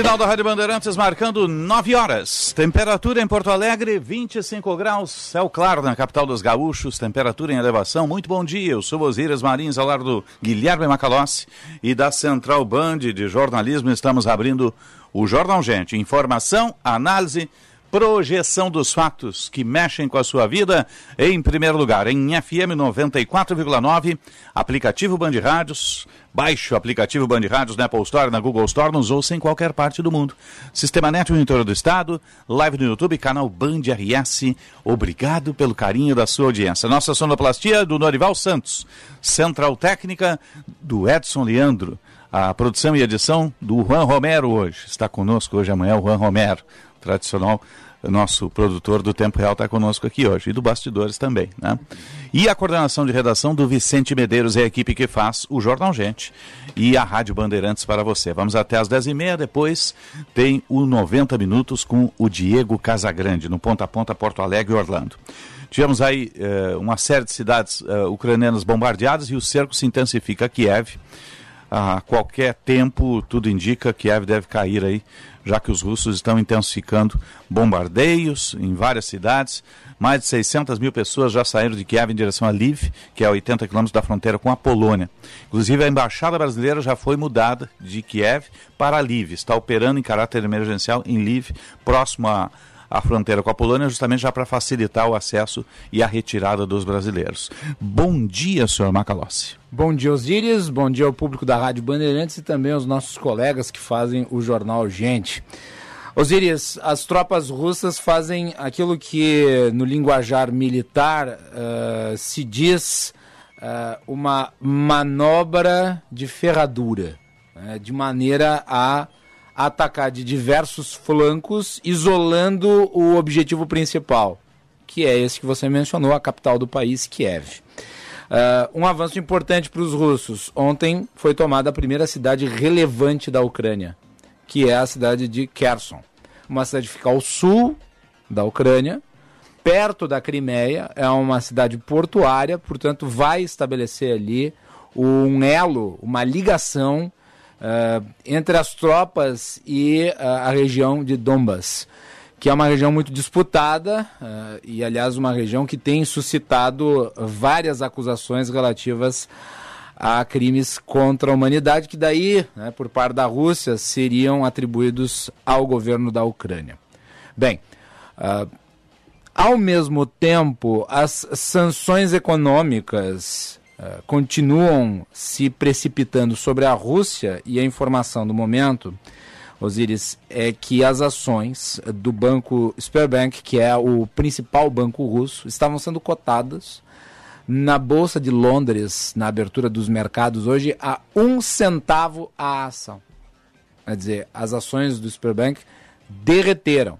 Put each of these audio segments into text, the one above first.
Sinal da Rádio Bandeirantes marcando 9 horas. Temperatura em Porto Alegre, 25 graus. Céu claro na capital dos gaúchos. Temperatura em elevação. Muito bom dia. Eu sou Osíris Marins, ao lado do Guilherme Macalossi e da Central Band de Jornalismo. Estamos abrindo o Jornal Gente. Informação, análise projeção dos fatos que mexem com a sua vida, em primeiro lugar, em FM 94,9, aplicativo Band Rádios, baixe o aplicativo Band Rádios na Apple Store, na Google Store, nos ouça em qualquer parte do mundo. Sistema Net interior do estado, live no YouTube, canal Band RS, obrigado pelo carinho da sua audiência. Nossa sonoplastia do Norival Santos, Central Técnica do Edson Leandro, a produção e edição do Juan Romero hoje. Está conosco hoje amanhã o Juan Romero tradicional nosso produtor do Tempo Real está conosco aqui hoje, e do Bastidores também. Né? E a coordenação de redação do Vicente Medeiros é a equipe que faz o Jornal Gente e a Rádio Bandeirantes para você. Vamos até às 10h30, depois tem o 90 Minutos com o Diego Casagrande, no Ponta a Ponta, Porto Alegre e Orlando. Tivemos aí uh, uma série de cidades uh, ucranianas bombardeadas e o cerco se intensifica a Kiev. A qualquer tempo, tudo indica que Kiev deve cair aí já que os russos estão intensificando bombardeios em várias cidades. Mais de 600 mil pessoas já saíram de Kiev em direção a Lviv, que é a 80 quilômetros da fronteira com a Polônia. Inclusive, a embaixada brasileira já foi mudada de Kiev para Lviv. Está operando em caráter emergencial em Lviv, próximo a a fronteira com a Polônia, justamente já para facilitar o acesso e a retirada dos brasileiros. Bom dia, senhor Macalossi. Bom dia, Osíris. Bom dia ao público da Rádio Bandeirantes e também aos nossos colegas que fazem o jornal Gente. Osíris, as tropas russas fazem aquilo que no linguajar militar uh, se diz uh, uma manobra de ferradura, uh, de maneira a atacar de diversos flancos, isolando o objetivo principal, que é esse que você mencionou, a capital do país, Kiev. Uh, um avanço importante para os russos. Ontem foi tomada a primeira cidade relevante da Ucrânia, que é a cidade de Kherson. Uma cidade que fica ao sul da Ucrânia, perto da Crimeia, é uma cidade portuária, portanto, vai estabelecer ali um elo, uma ligação uh, entre as tropas e uh, a região de Donbas, que é uma região muito disputada uh, e, aliás, uma região que tem suscitado várias acusações relativas a crimes contra a humanidade, que daí, né, por parte da Rússia, seriam atribuídos ao governo da Ucrânia. Bem, ao mesmo tempo, as sanções econômicas eh, continuam se precipitando sobre a Rússia e a informação do momento, Osiris, é que as ações do banco Sberbank, que é o principal banco russo, estavam sendo cotadas na Bolsa de Londres, na abertura dos mercados hoje, a um centavo a ação. Quer dizer, as ações do Sberbank derreteram.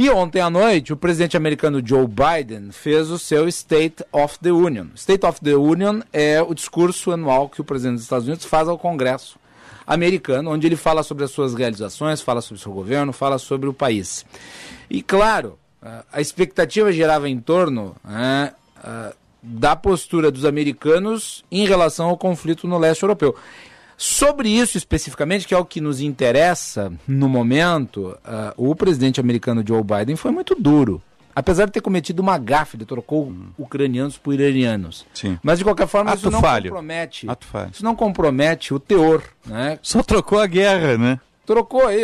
E ontem à noite, o presidente americano Joe Biden fez o seu State of the Union. State of the Union é o discurso anual que o presidente dos Estados Unidos faz ao Congresso americano, onde ele fala sobre as suas realizações, fala sobre o seu governo, fala sobre o país. E claro, a expectativa girava em torno né, da postura dos americanos em relação ao conflito no leste europeu. Sobre isso especificamente, que é o que nos interessa no momento, uh, o presidente americano Joe Biden foi muito duro. Apesar de ter cometido uma gafe, ele trocou hum. ucranianos por iranianos. Sim. Mas de qualquer forma, Ato isso não falho. compromete. Isso não compromete o teor, né? Só trocou a guerra, né? Trocou aí,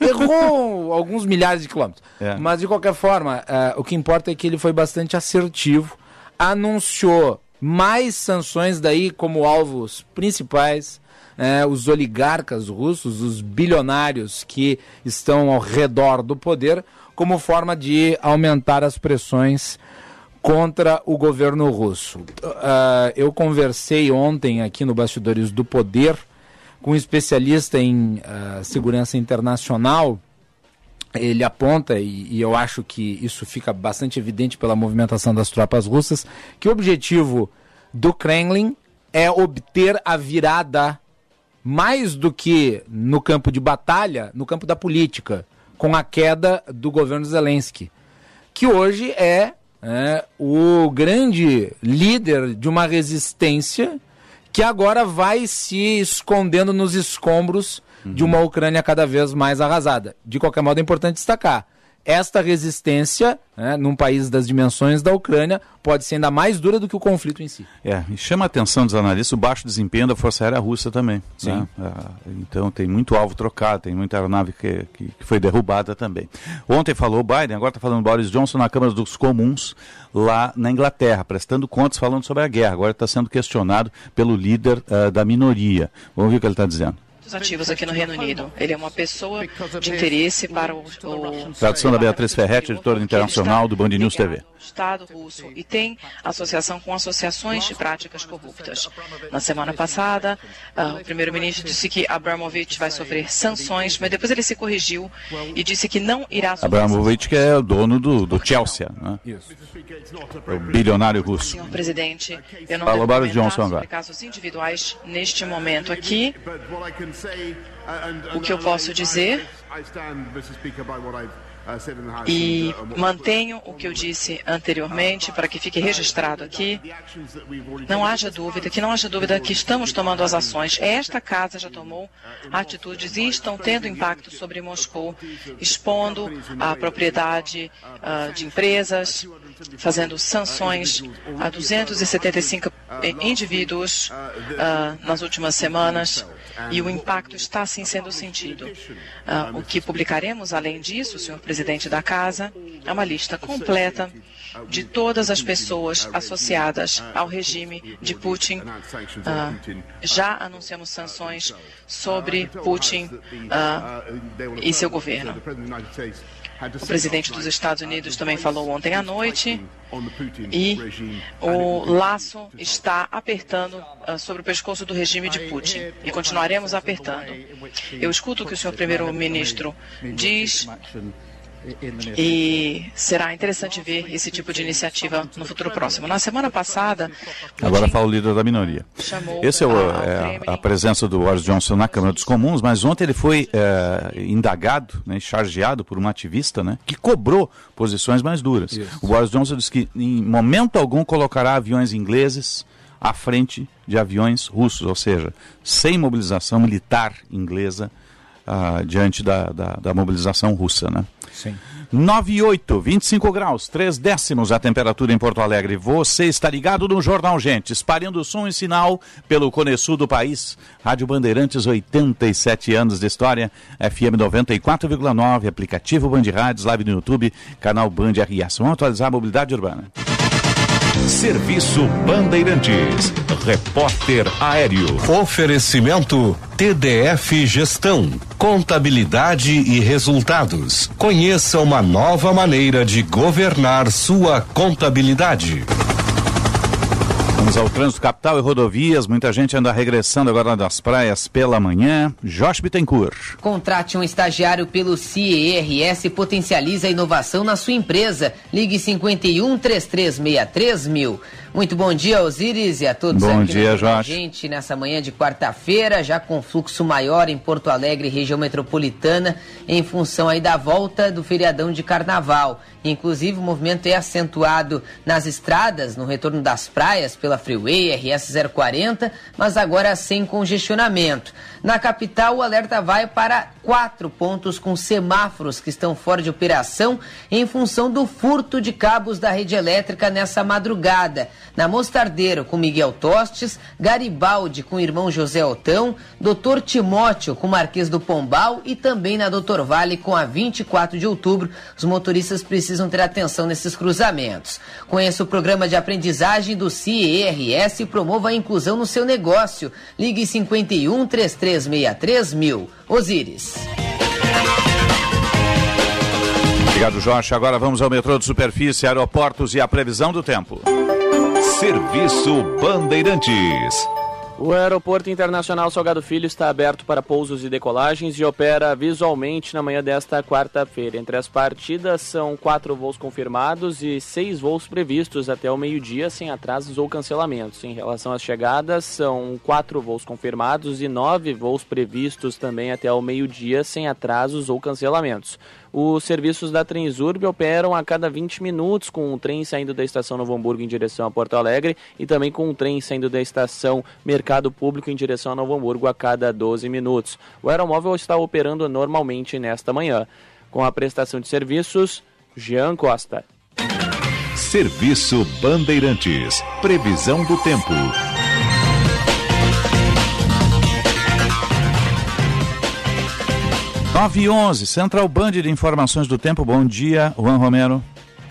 errou alguns milhares de quilômetros. É. Mas de qualquer forma, uh, o que importa é que ele foi bastante assertivo, anunciou mais sanções daí como alvos principais é, os oligarcas russos, os bilionários que estão ao redor do poder, como forma de aumentar as pressões contra o governo russo. Uh, eu conversei ontem aqui no Bastidores do Poder com um especialista em uh, segurança internacional, ele aponta, e, e, eu acho que isso fica bastante evidente pela movimentação das tropas russas, que o objetivo do Kremlin é obter a virada mais do que no campo de batalha, no campo da política, com a queda do governo Zelensky, que hoje é, é o grande líder de uma resistência que agora vai se escondendo nos escombros uhum. de uma Ucrânia cada vez mais arrasada. De qualquer modo, é importante destacar: esta resistência, né, num país das dimensões da Ucrânia, pode ser ainda mais dura do que o conflito em si. É, e chama a atenção dos analistas o baixo desempenho da Força Aérea Russa também. Sim. Né? Então tem muito alvo trocado, tem muita aeronave que, que, que foi derrubada também. Ontem falou Biden, agora está falando Boris Johnson na Câmara dos Comuns, lá na Inglaterra, prestando contas, falando sobre a guerra. Agora está sendo questionado pelo líder uh, da minoria. Vamos ver o que ele está dizendo ativos aqui no Reino Unido. Ele é uma pessoa de interesse para o... o Tradução da Beatriz Ferretti, editora internacional do Band News TV. Estado russo e tem associação com associações de práticas corruptas. Na semana passada, uh, o primeiro-ministro disse que Abramovich vai sofrer sanções, mas depois ele se corrigiu e disse que não irá sofrer Abramovich que é o dono do, do Chelsea, né? O bilionário russo. Senhor presidente, eu não Fala devo Johnson agora. casos individuais neste momento aqui. O que eu posso dizer? E mantenho o que eu disse anteriormente para que fique registrado aqui. Não haja dúvida, que não haja dúvida que estamos tomando as ações. Esta casa já tomou atitudes e estão tendo impacto sobre Moscou, expondo a propriedade uh, de empresas, fazendo sanções a 275 indivíduos uh, nas últimas semanas e o impacto está assim sendo sentido. Uh, o que publicaremos, além disso, senhor presidente da Casa, é uma lista completa de todas as pessoas associadas ao regime de Putin. Uh, já anunciamos sanções sobre Putin uh, e seu governo. O presidente dos Estados Unidos também falou ontem à noite e o laço está apertando uh, sobre o pescoço do regime de Putin e continuaremos apertando. Eu escuto o que o senhor primeiro-ministro diz e será interessante ver esse tipo de iniciativa no futuro próximo. Na semana passada. Agora fala o líder da minoria. Esse é, o, é a, a, presença do Boris Johnson na Câmara dos Comuns, mas ontem ele foi é, indagado, né, chargeado por uma ativista né, que cobrou posições mais duras. Isso. O Boris Johnson disse que em momento algum colocará aviões ingleses à frente de aviões russos, ou seja, sem mobilização militar inglesa uh, diante da, da, da, mobilização russa, né? Sim. 98, 25 graus, 3 décimos a temperatura em Porto Alegre. Você está ligado no Jornal Gente, espalhando som e sinal pelo Cone Sul do país. Rádio Bandeirantes, 87 anos de história. FM 94,9, aplicativo Band Rádios, live no YouTube, canal Band RS. Vamos atualizar a mobilidade urbana. Serviço Bandeirantes. Repórter Aéreo. Oferecimento TDF Gestão. Contabilidade e resultados. Conheça uma nova maneira de governar sua contabilidade. Vamos ao trânsito capital e rodovias. Muita gente anda regressando agora das praias pela manhã. Josh Bittencourt. Contrate um estagiário pelo CIERS e potencialize a inovação na sua empresa. Ligue 51 3363 mil. Muito bom dia, Osíris, e a todos bom aqui dia, a gente nessa manhã de quarta-feira, já com fluxo maior em Porto Alegre, região metropolitana, em função aí da volta do feriadão de carnaval. Inclusive, o movimento é acentuado nas estradas, no retorno das praias, pela Freeway RS 040, mas agora sem congestionamento. Na capital, o alerta vai para quatro pontos com semáforos que estão fora de operação em função do furto de cabos da rede elétrica nessa madrugada. Na Mostardeiro, com Miguel Tostes, Garibaldi com o irmão José Otão, Doutor Timóteo com Marquês do Pombal e também na Doutor Vale com a 24 de outubro. Os motoristas precisam ter atenção nesses cruzamentos. Conheça o programa de aprendizagem do CIERS e promova a inclusão no seu negócio. Ligue 51 3363 mil. Osíris. Obrigado, Jorge. Agora vamos ao metrô de superfície, aeroportos e a previsão do tempo. Serviço Bandeirantes. O Aeroporto Internacional Salgado Filho está aberto para pousos e decolagens e opera visualmente na manhã desta quarta-feira. Entre as partidas são quatro voos confirmados e seis voos previstos até o meio-dia, sem atrasos ou cancelamentos. Em relação às chegadas, são quatro voos confirmados e nove voos previstos também até o meio-dia, sem atrasos ou cancelamentos. Os serviços da Transurb operam a cada 20 minutos, com um trem saindo da estação Novo Hamburgo em direção a Porto Alegre e também com um trem saindo da estação Mercado Público em direção a Novo Hamburgo a cada 12 minutos. O aeromóvel está operando normalmente nesta manhã. Com a prestação de serviços, Jean Costa. Serviço Bandeirantes. Previsão do tempo. 9 e 11, Central Band de Informações do Tempo. Bom dia, Juan Romero.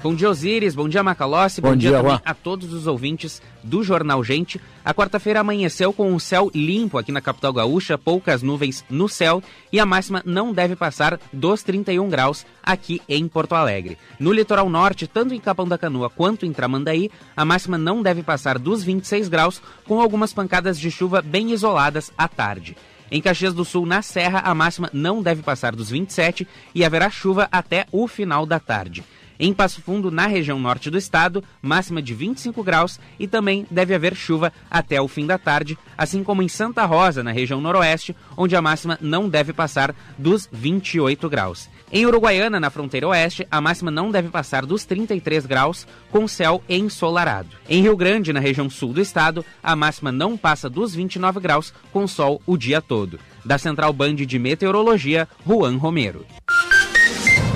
Bom dia, Osiris. Bom dia, Macalossi. Bom, Bom dia, dia, a todos os ouvintes do Jornal Gente. A quarta-feira amanheceu com o céu limpo aqui na capital gaúcha, poucas nuvens no céu e a máxima não deve passar dos 31 graus aqui em Porto Alegre. No litoral norte, tanto em Capão da Canoa quanto em Tramandaí, a máxima não deve passar dos 26 graus, com algumas pancadas de chuva bem isoladas à tarde. Em Caxias do Sul, na Serra, a máxima não deve passar dos 27 e haverá chuva até o final da tarde. Em Passo Fundo, na região norte do estado, máxima de 25 graus e também deve haver chuva até o fim da tarde, assim como em Santa Rosa, na região noroeste, onde a máxima não deve passar dos 28 graus. Em Uruguaiana, na fronteira oeste, a máxima não deve passar dos 33 graus, com céu ensolarado. Em Rio Grande, na região sul do estado, a máxima não passa dos 29 graus, com sol o dia todo. Da Central Band de Meteorologia, Juan Romero.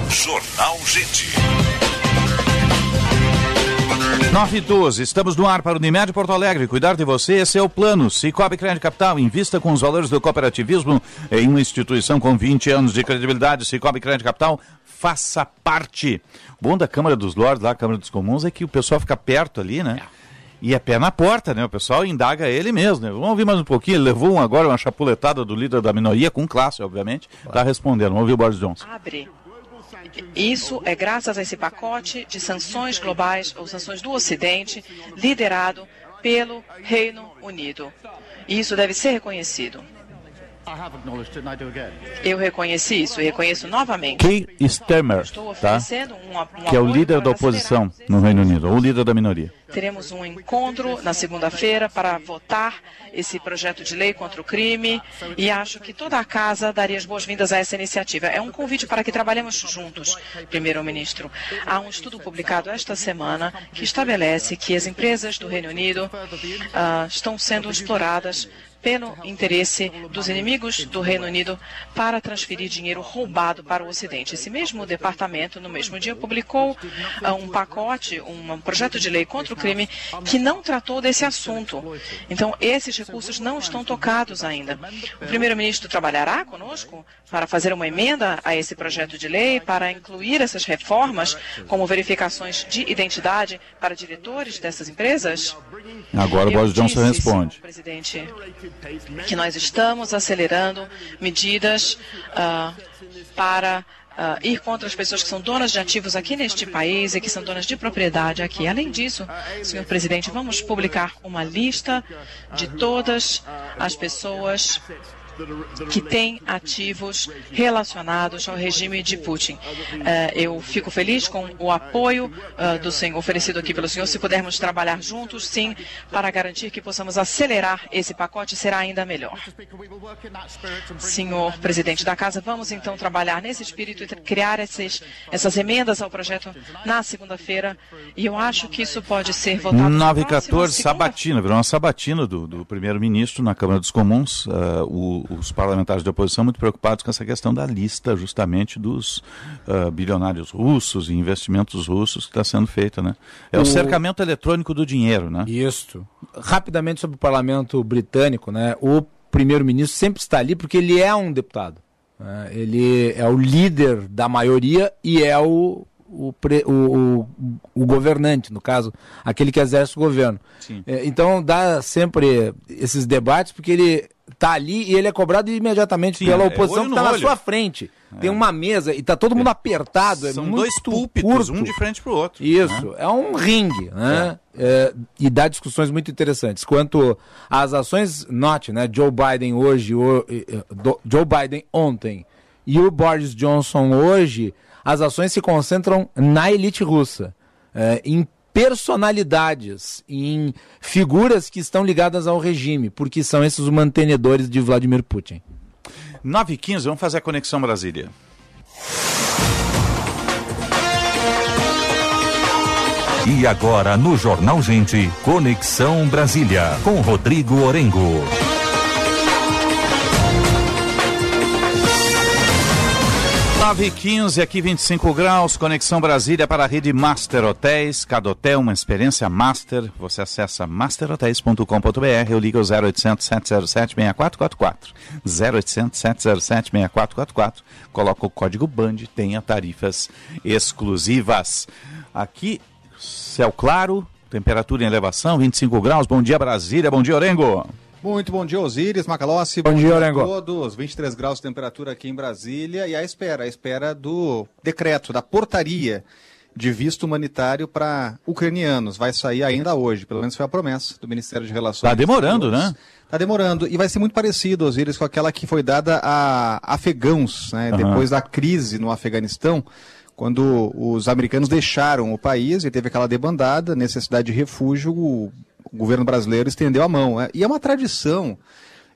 Jornal Gente. 9 e 12, estamos no ar para o Unimed Porto Alegre. Cuidar de você, esse é o plano. Cicobi Crédito Capital, invista com os valores do cooperativismo em uma instituição com 20 anos de credibilidade. Cicobi Crédito Capital, faça parte. O bom da Câmara dos Lordes, lá, Câmara dos Comuns, é que o pessoal fica perto ali, né? E é pé na porta, né? O pessoal indaga ele mesmo, né? Vamos ouvir mais um pouquinho. Ele levou um, agora uma chapuletada do líder da minoria, com classe, obviamente. Está respondendo. Vamos ouvir o Boris Johnson. abre. Isso é graças a esse pacote de sanções globais ou sanções do Ocidente, liderado pelo Reino Unido. E isso deve ser reconhecido. Eu reconheci isso e reconheço novamente. Starmer, Estou tá? oferecendo um, um Que é o líder da oposição no Reino Unido, ou o líder da minoria. Teremos um encontro na segunda-feira para votar esse projeto de lei contra o crime e acho que toda a casa daria as boas-vindas a essa iniciativa. É um convite para que trabalhemos juntos, primeiro-ministro. Há um estudo publicado esta semana que estabelece que as empresas do Reino Unido ah, estão sendo exploradas pelo interesse dos inimigos do Reino Unido para transferir dinheiro roubado para o Ocidente. Esse mesmo departamento, no mesmo dia, publicou ah, um pacote, um projeto de lei contra o crime que não tratou desse assunto. Então, esses recursos não estão tocados ainda. O primeiro-ministro trabalhará conosco para fazer uma emenda a esse projeto de lei, para incluir essas reformas, como verificações de identidade para diretores dessas empresas? Agora Boris Johnson responde. presidente, que nós estamos acelerando medidas ah, para ah, ir contra as pessoas que são donas de ativos aqui neste país e que são donas de propriedade aqui. Além disso, senhor presidente, vamos publicar uma lista de todas as pessoas que têm ativos relacionados ao regime de Putin. Eh, eu fico feliz com o apoio eh, do senhor oferecido aqui pelo senhor. Se pudermos trabalhar juntos, sim, para garantir que possamos acelerar esse pacote, será ainda melhor. Senhor presidente da casa, vamos então trabalhar nesse espírito e criar esses, essas emendas ao projeto na segunda-feira. E eu acho que isso pode ser votado. na 9 e próxima 14, segunda- sabatina, virou uma sabatina do, do primeiro-ministro na Câmara dos Comuns. Ah, o- os parlamentares de oposição muito preocupados com essa questão da lista, justamente, dos ah, bilionários russos e investimentos russos que está sendo feita, né? É o, O- cercamento eletrônico do dinheiro, né? Isto. Rapidamente sobre o parlamento britânico, né? O primeiro-ministro sempre está ali porque ele é um deputado. né? Ele é o líder da maioria e é o, o, pre- o- o- o governante, no caso, aquele que exerce o governo. Sim. É, então dá sempre esses debates porque ele está ali e ele é cobrado imediatamente Sim, pela é oposição olho que está na olho. sua frente. tem uma mesa e tá todo mundo apertado. São é dois púlpitos, curto. um de frente pro outro. Isso, é um ringue, né? É, e dá discussões muito interessantes. Quanto às ações, note, né? Joe Biden hoje, o, Joe Biden ontem e o Boris Johnson hoje, as ações se concentram na elite russa, é, em personalidades, em figuras que estão ligadas ao regime, porque são esses os mantenedores de Vladimir Putin. 9 e 15 vamos fazer a Conexão Brasília. E agora no Jornal Gente, Conexão Brasília, com Rodrigo Orengo. Nove e 15 aqui 25 graus, Conexão Brasília para a rede Master Hotéis. Cada hotel uma experiência master. Você acessa masterhotels.com.br ou liga ao 0800 707 6444. 0800 707 6444. Coloca o código BAND, tenha tarifas exclusivas. Aqui, céu claro, temperatura em elevação, 25 graus. Bom dia Brasília, bom dia Orengo. Muito bom dia, Osíris, Macalossi. Bom dia, Orengo. todos. 23 graus de temperatura aqui em Brasília e a espera, a espera do decreto, da portaria de visto humanitário para ucranianos. Vai sair ainda hoje, pelo menos foi a promessa do Ministério de Relações Tá demorando, né? Está demorando. E vai ser muito parecido, Osíris, com aquela que foi dada a afegãos, né? Aham. Depois da crise no Afeganistão, quando os americanos deixaram o país e teve aquela debandada, necessidade de refúgio, o governo brasileiro estendeu a mão. né? E é uma tradição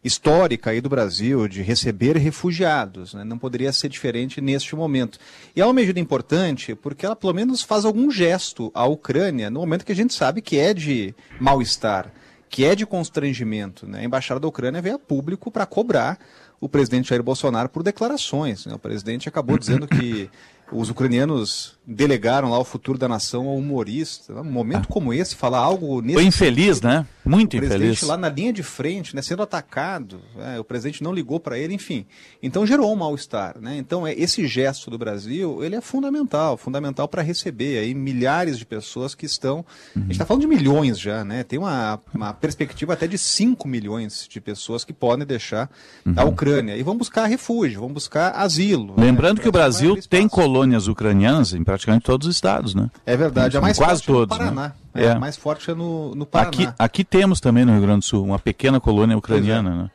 histórica aí do Brasil de receber refugiados. né? Não poderia ser diferente neste momento. E é uma medida importante porque ela pelo menos faz algum gesto à Ucrânia no momento que a gente sabe que é de mal-estar, que é de constrangimento. né? A embaixada da Ucrânia veio a público para cobrar o presidente Jair Bolsonaro por declarações. né? O presidente acabou dizendo que os ucranianos delegaram lá o futuro da nação ao humorista. Um momento como esse, falar algo nesse Foi infeliz, né? Muito o presidente infeliz. lá na linha de frente, né, sendo atacado, é, o presidente não ligou para ele, enfim. Então gerou um mal-estar, né? Então é, esse gesto do Brasil, ele é fundamental, fundamental para receber aí milhares de pessoas que estão, a gente está falando de milhões já, né? Tem uma, uma perspectiva até de 5 milhões de pessoas que podem deixar a Ucrânia e vão buscar refúgio, vão buscar asilo. né? Lembrando que o Brasil vai abrir tem espaço. Colônias ucranianas em praticamente todos os estados, né? É verdade, Em mais quase forte todos, é no Paraná. né? É, É. Mais forte é no, no Paraná. Aqui, aqui temos também no Rio Grande do Sul uma pequena colônia ucraniana, né?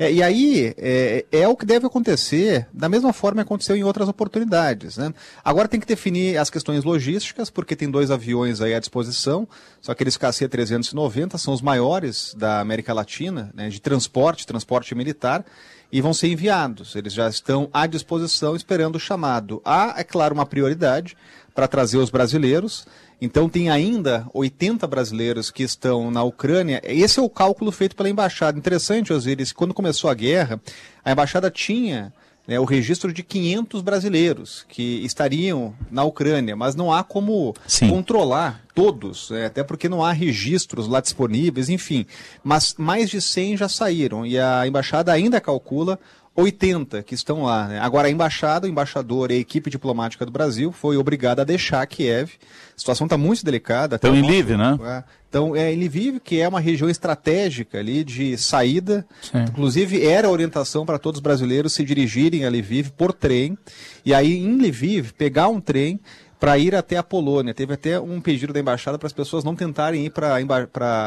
É, e aí é, é o que deve acontecer da mesma forma que aconteceu em outras oportunidades. Né? Agora tem que definir as questões logísticas, porque tem dois aviões aí à disposição, só aqueles KC-390 são os maiores da América Latina, né, de transporte, transporte militar, e vão ser enviados. Eles já estão à disposição esperando o chamado. Há, é claro, uma prioridade para trazer os brasileiros. Então tem ainda 80 brasileiros que estão na Ucrânia. Esse é o cálculo feito pela embaixada. Interessante, Osiris, quando começou a guerra, a embaixada tinha né, o registro de 500 brasileiros que estariam na Ucrânia, mas não há como Sim. controlar todos, né, até porque não há registros lá disponíveis, enfim. Mas mais de 100 já saíram e a embaixada ainda calcula 80 que estão lá. né? Agora, a embaixada, o embaixador e a equipe diplomática do Brasil foi obrigada a deixar Kiev. A situação está muito delicada. Estão o em Lviv, né? é. Então, é, em Lviv, que é uma região estratégica ali de saída. Sim. Inclusive, era a orientação para todos os brasileiros se dirigirem a Lviv por trem. E aí, em Lviv, pegar um trem para ir até a Polônia. Teve até um pedido da embaixada para as pessoas não tentarem ir para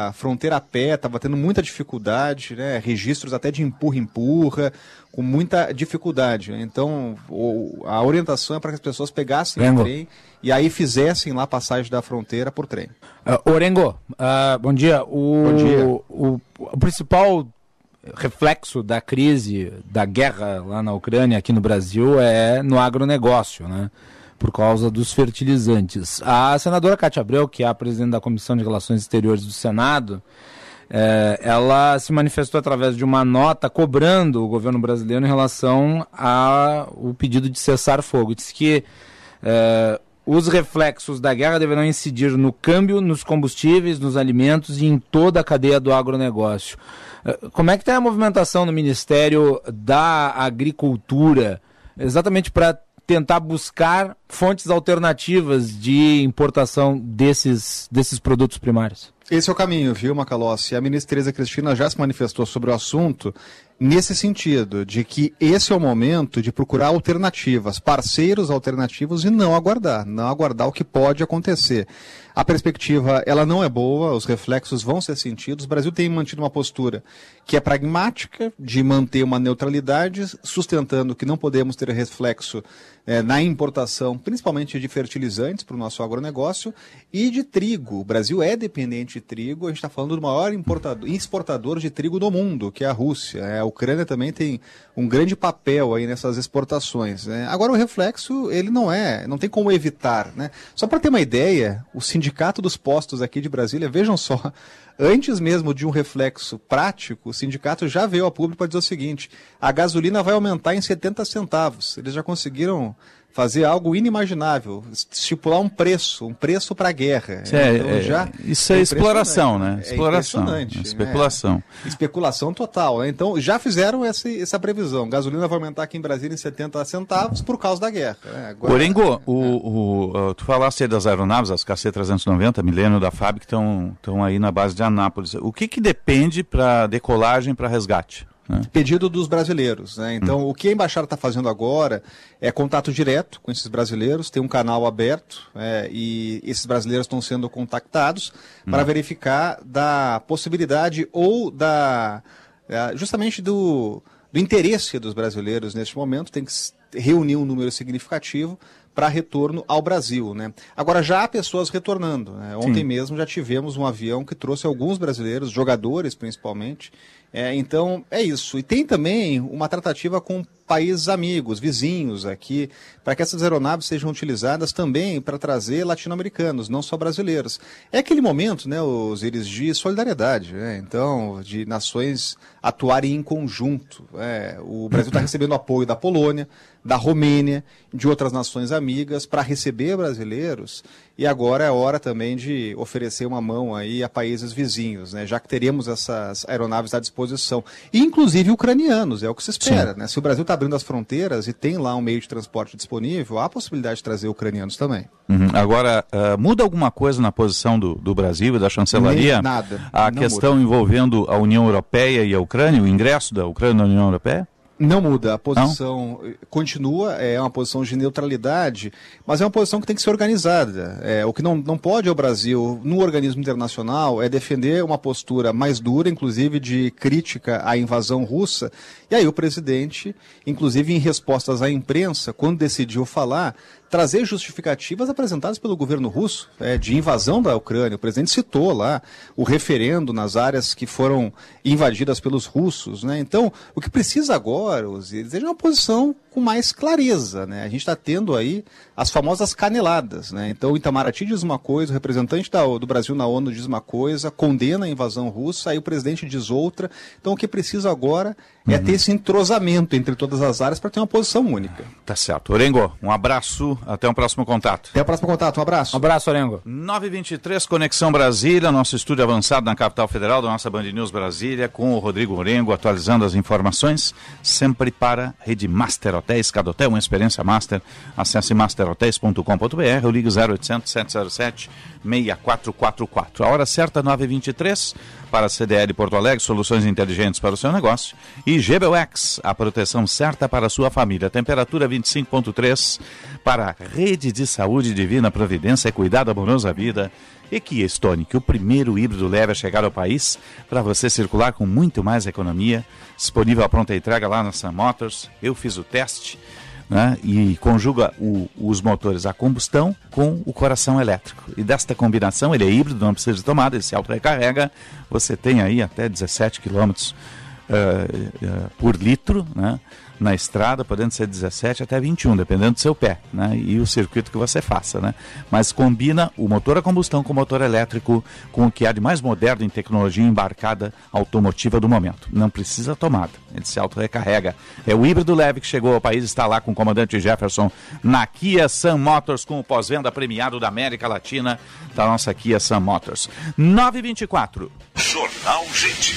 a fronteira a pé, estava tendo muita dificuldade, né? registros até de empurra-empurra, com muita dificuldade. Então, o- a orientação é para que as pessoas pegassem Rengo. o trem e aí fizessem lá a passagem da fronteira por trem. Ah, Orengo, ah, bom dia. O, Bom dia. O, o principal reflexo da crise, da guerra lá na Ucrânia, aqui no Brasil, é no agronegócio, né? Por causa dos fertilizantes. A senadora Cátia Abreu, que é a presidente da Comissão de Relações Exteriores do Senado, eh, ela se manifestou através de uma nota cobrando o governo brasileiro em relação ao pedido de cessar fogo. Disse que eh, os reflexos da guerra deverão incidir no câmbio, nos combustíveis, nos alimentos e em toda a cadeia do agronegócio. Eh, Como é que está a movimentação no Ministério da Agricultura, exatamente para tentar buscar fontes alternativas de importação desses, desses produtos primários? Esse é o caminho, viu, Macalossi? A ministra Tereza Cristina já se manifestou sobre o assunto. nesse sentido, de que esse é o momento de procurar alternativas, parceiros alternativos e não aguardar, não aguardar o que pode acontecer. A perspectiva, ela não é boa, os reflexos vão ser sentidos. O Brasil tem mantido uma postura que é pragmática, de manter uma neutralidade, sustentando que não podemos ter reflexo é, na importação, principalmente de fertilizantes para o nosso agronegócio, e de trigo. O Brasil é dependente de trigo, a gente está falando do maior importador, exportador de trigo do mundo, que é a Rússia. É, a Ucrânia também tem um grande papel aí nessas exportações. Né? Agora, o reflexo, ele não é, não tem como evitar. Né? Só para ter uma ideia, o Sindicato dos Postos aqui de Brasília, vejam só, antes mesmo de um reflexo prático, o sindicato já veio ao público para dizer o seguinte: a gasolina vai aumentar em 70 centavos. Eles já conseguiram fazer algo inimaginável, estipular um preço, um preço para a guerra. É, então, é, já isso é, é exploração, né? É exploração, né? especulação. Especulação total. Né? Então já fizeram essa, essa previsão. Gasolina vai aumentar aqui em Brasília em 70 centavos por causa da guerra. Né? Agora, Orengo, é. o, o, tu falaste das aeronaves, as KC-390, Milênio da FAB, que estão aí na base de Anápolis. O que, que depende para decolagem para resgate? Né? Pedido dos brasileiros. Né? Então, hum. o que a embaixada está fazendo agora é contato direto com esses brasileiros, tem um canal aberto é, e esses brasileiros estão sendo contactados hum. para verificar da possibilidade ou da é, justamente do, do interesse dos brasileiros neste momento. Tem que reunir um número significativo para retorno ao Brasil. Né? Agora, já há pessoas retornando. Né? Ontem Sim. mesmo já tivemos um avião que trouxe alguns brasileiros, jogadores principalmente, é, então, é isso. E tem também uma tratativa com países amigos, vizinhos aqui, para que essas aeronaves sejam utilizadas também para trazer latino-americanos, não só brasileiros. É aquele momento, né, os íris de solidariedade, né? então, de nações atuarem em conjunto. É, o Brasil está recebendo apoio da Polônia, da Romênia, de outras nações amigas para receber brasileiros e agora é hora também de oferecer uma mão aí a países vizinhos, né? já que teremos essas aeronaves à disposição. E inclusive ucranianos, é o que se espera. Né? Se o Brasil está abrindo as fronteiras e tem lá um meio de transporte disponível, há a possibilidade de trazer ucranianos também. Uhum. Agora, uh, muda alguma coisa na posição do, do Brasil e da chancelaria? Nem nada. A questão muda. envolvendo a União Europeia e a Ucrânia, o ingresso da Ucrânia na União Europeia? Não muda, a posição não? continua, é uma posição de neutralidade, mas é uma posição que tem que ser organizada. É, o que não, não pode o Brasil, no organismo internacional, é defender uma postura mais dura, inclusive de crítica à invasão russa. E aí o presidente, inclusive em respostas à imprensa, quando decidiu falar, trazer justificativas apresentadas pelo governo russo é, de invasão da Ucrânia. O presidente citou lá o referendo nas áreas que foram invadidas pelos russos. Né? Então, o que precisa agora, Osiris, é de uma posição com mais clareza. Né? A gente está tendo aí as famosas caneladas. Né? Então, o Itamaraty diz uma coisa, o representante da, do Brasil na ONU diz uma coisa, condena a invasão russa, aí o presidente diz outra. Então, o que precisa agora é uhum. ter esse entrosamento entre todas as áreas para ter uma posição única. Tá certo. Orengo, um abraço até o próximo contato. Até o próximo contato, um abraço. Um abraço, Orengo. 923, Conexão Brasília, nosso estúdio avançado na capital federal da nossa Band News Brasília, com o Rodrigo Orengo atualizando as informações, sempre para Rede Master Hotéis, cada hotel, uma experiência master. Acesse masterhotels.com.br ou ligue 0800 707 6444. A hora certa, 9h23, para a CDL Porto Alegre, soluções inteligentes para o seu negócio. E GBUX, a proteção certa para a sua família. Temperatura 25.3 para a Rede de Saúde Divina Providência e Cuidado Amoroso à Vida. E Kia Stonic, o primeiro híbrido leve a chegar ao país para você circular com muito mais economia. Disponível a pronta entrega lá na Sun Motors. Eu fiz o teste né, e conjuga o, os motores a combustão com o coração elétrico. E desta combinação, ele é híbrido, não precisa de tomada, ele se auto-recarrega, você tem aí até 17 km uh, uh, por litro, né? Na estrada, podendo ser 17 até 21, dependendo do seu pé, né? E o circuito que você faça, né? Mas combina o motor a combustão com o motor elétrico com o que há de mais moderno em tecnologia embarcada automotiva do momento. Não precisa tomada, ele se auto-recarrega. É o híbrido leve que chegou ao país, está lá com o comandante Jefferson na Kia Sun Motors, com o pós-venda premiado da América Latina da nossa Kia Sun Motors. 924. Jornal Gente.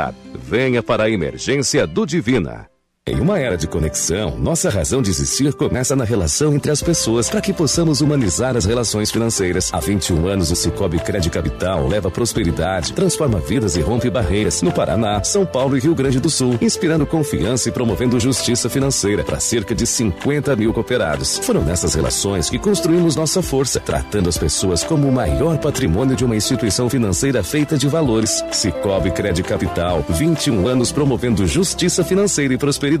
venha para a emergência do Divina. Em uma era de conexão, nossa razão de existir começa na relação entre as pessoas para que possamos humanizar as relações financeiras. Há 21 anos, o Cicobi Cred Capital leva prosperidade, transforma vidas e rompe barreiras no Paraná, São Paulo e Rio Grande do Sul, inspirando confiança e promovendo justiça financeira para cerca de 50 mil cooperados. Foram nessas relações que construímos nossa força, tratando as pessoas como o maior patrimônio de uma instituição financeira feita de valores. Cicobi Cred Capital, 21 anos promovendo justiça financeira e prosperidade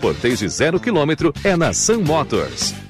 Sportage zero quilômetro é na Motors.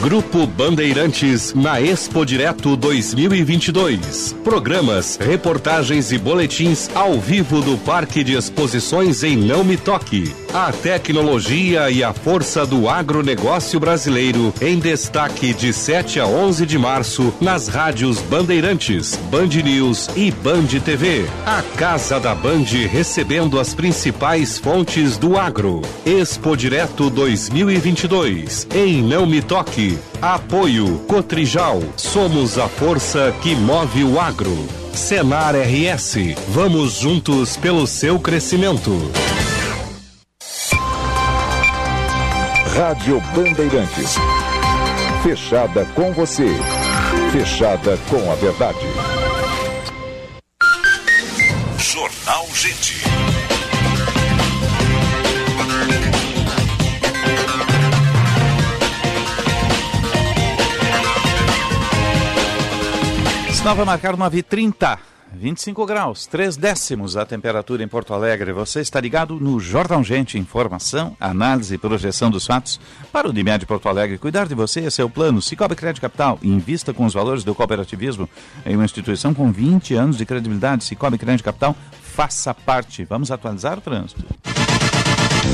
Grupo Bandeirantes na Expo Direto 2022. Programas, reportagens e boletins ao vivo do Parque de Exposições em Não Me Toque. A tecnologia e a força do agronegócio brasileiro em destaque de 7 a 11 de março nas rádios Bandeirantes, Band News e Band TV. A Casa da Band recebendo as principais fontes do agro. Expo Direto 2022 em Não Me Toque. Apoio Cotrijal. Somos a força que move o agro. Senar RS. Vamos juntos pelo seu crescimento. Rádio Bandeirantes. Fechada com você. Fechada com a verdade. Jornal Gente. Sinal vai marcar 9h30, 25 graus, 3 décimos a temperatura em Porto Alegre. Você está ligado no Jornal Gente, informação, análise e projeção dos fatos para o Unimed Porto Alegre. Cuidar de você, é o plano. Cicobi Crédito Capital, invista com os valores do cooperativismo em uma instituição com 20 anos de credibilidade. Cicobi Crédito Capital, faça parte. Vamos atualizar o trânsito.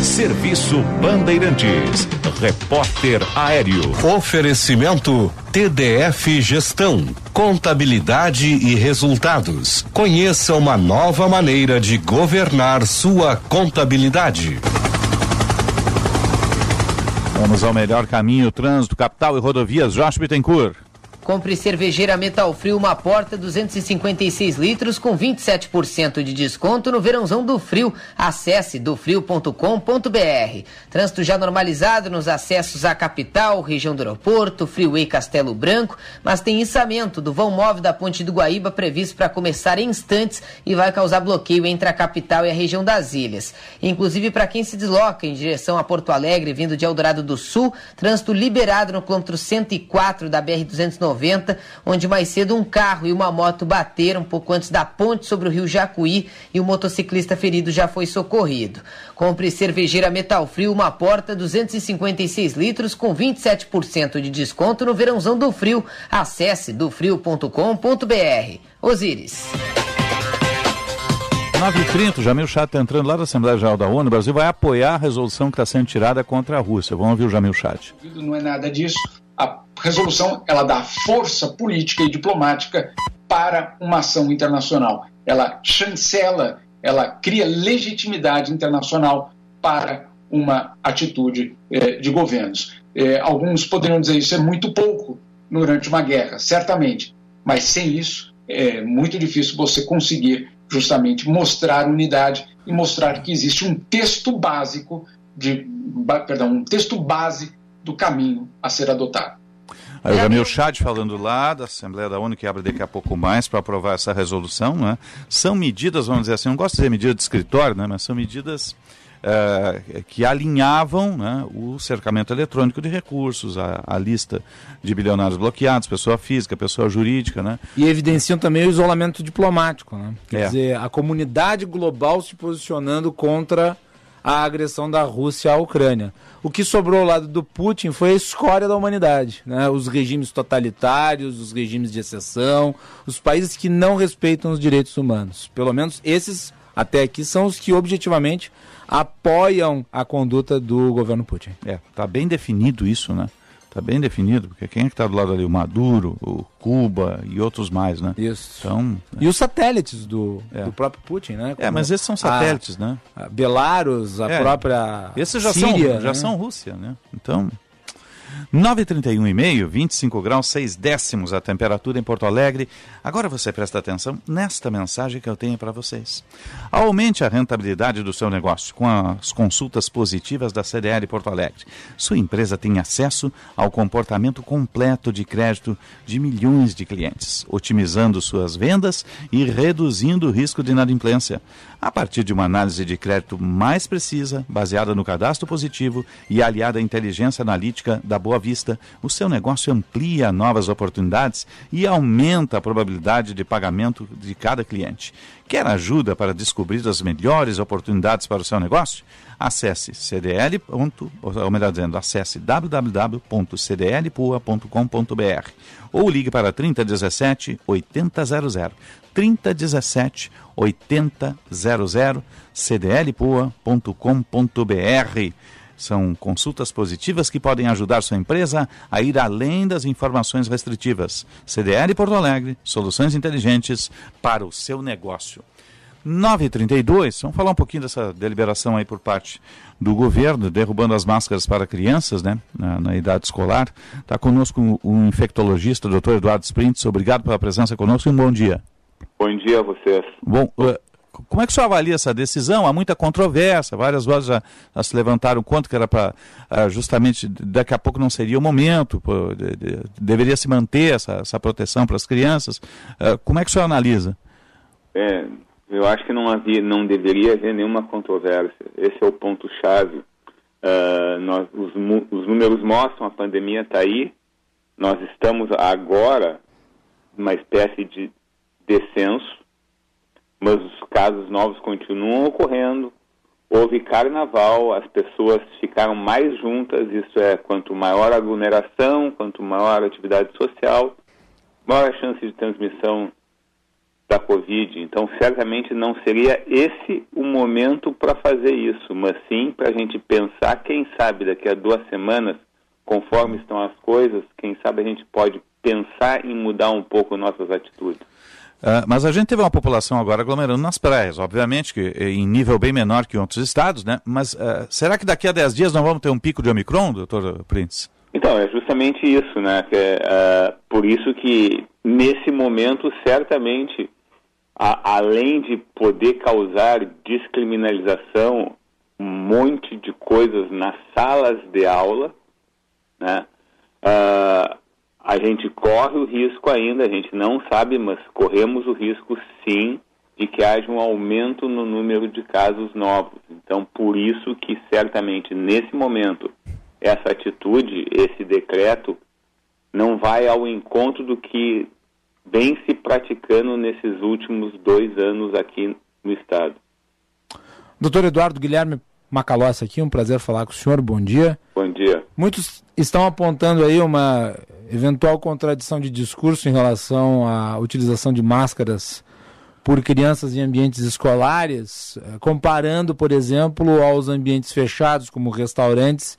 Serviço Bandeirantes. Repórter Aéreo. Oferecimento TDF Gestão. Contabilidade e resultados. Conheça uma nova maneira de governar sua contabilidade. Vamos ao melhor caminho, trânsito, capital e rodovias. Jorge Bittencourt. Compre cervejeira Metal Frio uma porta 256 litros com 27% de desconto no verãozão do frio. Acesse dofrio.com.br. Trânsito já normalizado nos acessos à capital, região do aeroporto, Freeway Castelo Branco, mas tem içamento do vão móvel da Ponte do Guaíba previsto para começar em instantes e vai causar bloqueio entre a capital e a região das ilhas. Inclusive para quem se desloca em direção a Porto Alegre vindo de Eldorado do Sul, trânsito liberado no quilômetro 104 da BR 290 BR-90, onde mais cedo um carro e uma moto bateram um pouco antes da ponte sobre o rio Jacuí e o motociclista ferido já foi socorrido. Compre cervejeira Metal Frio, uma porta 256 litros com 27% de desconto no verãozão do frio. Acesse dofrio.com.br. Osíris. 9h30, o Jamil Chat está entrando lá da Assembleia Geral da ONU. O Brasil vai apoiar a resolução que está sendo tirada contra a Rússia. Vamos ouvir o Jamil Chat. Não é nada disso. A resolução ela dá força política e diplomática para uma ação internacional. Ela chancela, ela cria legitimidade internacional para uma atitude eh, de governos. Eh, alguns poderiam dizer isso é muito pouco durante uma guerra, certamente, mas sem isso é muito difícil você conseguir justamente mostrar unidade e mostrar que existe um texto básico de, perdão, um texto base do caminho a ser adotado. Aí o Jamil Chad falando lá da Assembleia da ONU, que abre daqui a pouco mais para aprovar essa resolução, né? São medidas, vamos dizer assim, não gosto de dizer medida de escritório, né? Mas são medidas uh, que alinhavam né, o cercamento eletrônico de recursos, a, a, lista de bilionários bloqueados, pessoa física, pessoa jurídica. Né? E evidenciam também o isolamento diplomático. Né? Quer é. dizer, a comunidade global se posicionando contra a agressão da Rússia à Ucrânia. O que sobrou ao lado do Putin foi a escória da humanidade, né? Os regimes totalitários, os regimes de exceção, os países que não respeitam os direitos humanos. Pelo menos esses até aqui são os que objetivamente apoiam a conduta do governo Putin. É, está bem definido isso, né? Está bem definido, porque quem é que está do lado ali? O Maduro, o Cuba e outros mais, né? Isso. Então, e os satélites do, é. do próprio Putin, né? Como é, mas esses são satélites, a, né? A Belarus, a é. própria Esses já, Síria, são, já né? são Rússia, né? Então, 9,31,5, 25 graus, 6 décimos a temperatura em Porto Alegre. Agora você presta atenção nesta mensagem que eu tenho para vocês. Aumente a rentabilidade do seu negócio com as consultas positivas da CDL Porto Alegre. Sua empresa tem acesso ao comportamento completo de crédito de milhões de clientes, otimizando suas vendas e reduzindo o risco de inadimplência. A partir de uma análise de crédito mais precisa, baseada no cadastro positivo e aliada à inteligência analítica da Boa Vista, o seu negócio amplia novas oportunidades e aumenta a probabilidade de pagamento de cada cliente. Quer ajuda para descobrir as melhores oportunidades para o seu negócio? Acesse cdl. ou melhor dizendo, acesse www.cdlpua.com.br ou ligue para 3017 8000. 3017 8000 cdlpoa.com.br. São consultas positivas que podem ajudar sua empresa a ir além das informações restritivas. CDL Porto Alegre, soluções inteligentes para o seu negócio. 9h32, vamos falar um pouquinho dessa deliberação aí por parte do governo, derrubando as máscaras para crianças, né, na, na idade escolar. Está conosco o um infectologista, doutor Eduardo Sprintz. Obrigado pela presença conosco e um bom dia. Bom dia a vocês. Bom, uh, como é que o senhor avalia essa decisão? Há muita controvérsia, várias vozes já, já se levantaram quanto que era para uh, justamente daqui a pouco não seria o momento, pô, de, de, deveria se manter essa, essa proteção para as crianças. Uh, como é que o senhor analisa? É, eu acho que não havia, não deveria haver nenhuma controvérsia. Esse é o ponto chave. nós, os, os números mostram a pandemia está aí. Nós estamos agora numa espécie de descenso, mas os casos novos continuam ocorrendo. Houve carnaval, as pessoas ficaram mais juntas, isso é, quanto maior a aglomeração, quanto maior a atividade social, maior a chance de transmissão da Covid. Então, certamente não seria esse o momento para fazer isso, mas sim para a gente pensar, quem sabe daqui a duas semanas, conforme estão as coisas, quem sabe a gente pode pensar em mudar um pouco nossas atitudes. Uh, mas a gente teve uma população agora aglomerando nas praias, obviamente, que eh, em nível bem menor que em outros estados, né? Mas uh, será que daqui a 10 dias não vamos ter um pico de Omicron, doutor Prince? Então, é justamente isso, né? Que uh, por isso que, nesse momento, certamente, a, além de poder causar descriminalização, um monte de coisas nas salas de aula, né? Uh, a gente corre o risco ainda, a gente não sabe, mas corremos o risco sim de que haja um aumento no número de casos novos. Então, por isso que certamente nesse momento essa atitude, esse decreto não vai ao encontro do que vem se praticando nesses últimos dois anos aqui no Estado. Doutor Eduardo Guilherme Macalossi aqui, um prazer falar com o senhor, bom dia. Bom dia. Muitos estão apontando aí uma eventual contradição de discurso em relação à utilização de máscaras por crianças em ambientes escolares, eh, comparando, por exemplo, aos ambientes fechados, como restaurantes,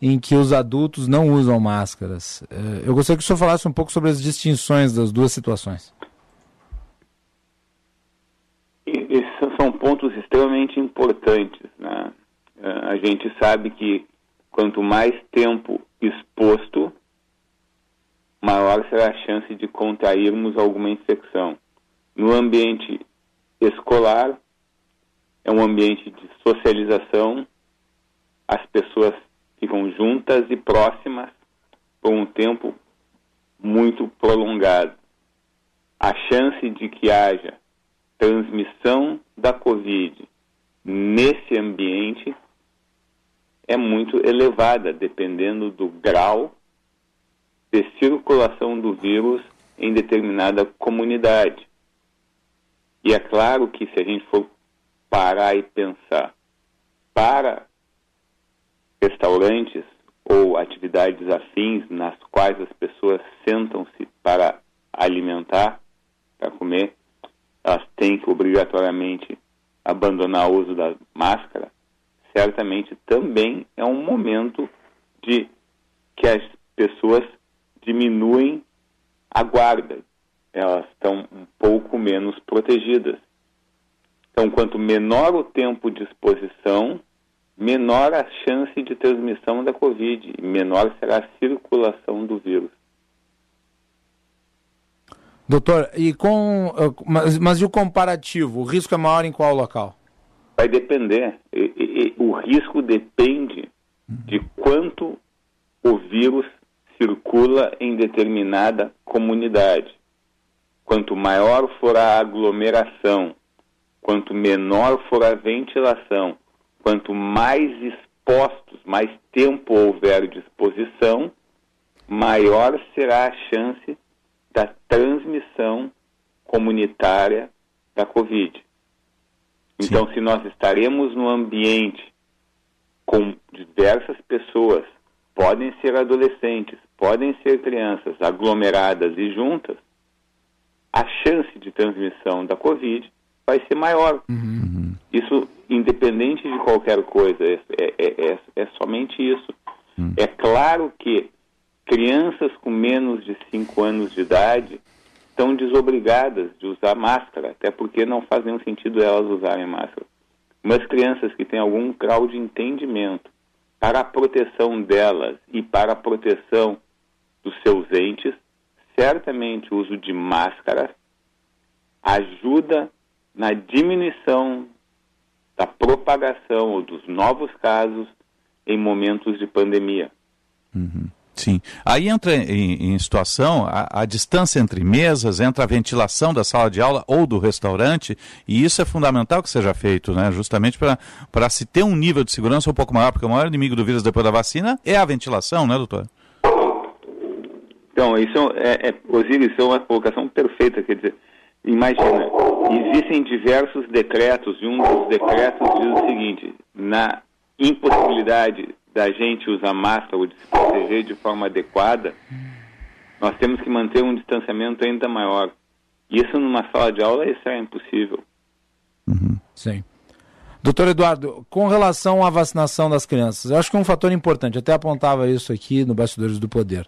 em que os adultos não usam máscaras. Eh, eu gostaria que o senhor falasse um pouco sobre as distinções das duas situações. Esses são pontos extremamente importantes. Né? Eh, a gente sabe que quanto mais tempo exposto, maior será a chance de contrairmos alguma infecção. No ambiente escolar, é um ambiente de socialização, as pessoas ficam juntas e próximas por um tempo muito prolongado. A chance de que haja transmissão da Covid nesse ambiente é muito elevada, dependendo do grau de circulação do vírus em determinada comunidade. E é claro que se a gente for parar e pensar para restaurantes ou atividades afins nas quais as pessoas sentam-se para alimentar, para comer, elas têm que obrigatoriamente abandonar o uso da máscara, certamente também é um momento de que as pessoas diminuem a guarda, elas estão um pouco menos protegidas. Então, quanto menor o tempo de exposição, menor a chance de transmissão da Covid, menor será a circulação do vírus. Doutor, e com, eh, mas, mas e o comparativo? O risco é maior em qual local? Vai depender. E, e, o risco depende de quanto o vírus circula em determinada comunidade. Quanto maior for a aglomeração, quanto menor for a ventilação, quanto mais expostos, mais tempo houver de exposição, maior será a chance da transmissão comunitária da Covid. Então, Sim. se nós estaremos no ambiente com diversas pessoas, podem ser adolescentes, podem ser crianças aglomeradas e juntas, a chance de transmissão da Covid vai ser maior. Uhum. Isso, independente de qualquer coisa, é, é, é, é somente isso. Uhum. É claro que crianças com menos de 5 anos de idade estão desobrigadas de usar máscara, até porque não faz nenhum sentido elas usarem máscara. Mas crianças que têm algum grau de entendimento para a proteção delas e para a proteção dos seus entes, certamente o uso de máscara ajuda na diminuição da propagação ou dos novos casos em momentos de pandemia. Uhum. Sim. Aí entra em, em situação a, a, distância entre mesas, entra a ventilação da sala de aula ou do restaurante, e isso é fundamental que seja feito, né? Justamente para se ter um nível de segurança um pouco maior, porque o maior inimigo do vírus depois da vacina é a ventilação, né, doutor? Então, isso é, é, Osiris, isso é uma colocação perfeita, quer dizer, imagina, existem diversos decretos, e um dos decretos diz o seguinte, na impossibilidade da gente usar máscara ou de se proteger de forma adequada, nós temos que manter um distanciamento ainda maior. Isso numa sala de aula isso é impossível. Uhum. Sim. Doutor Eduardo, com relação à vacinação das crianças, eu acho que é um fator importante, até apontava isso aqui no Bastidores do Poder.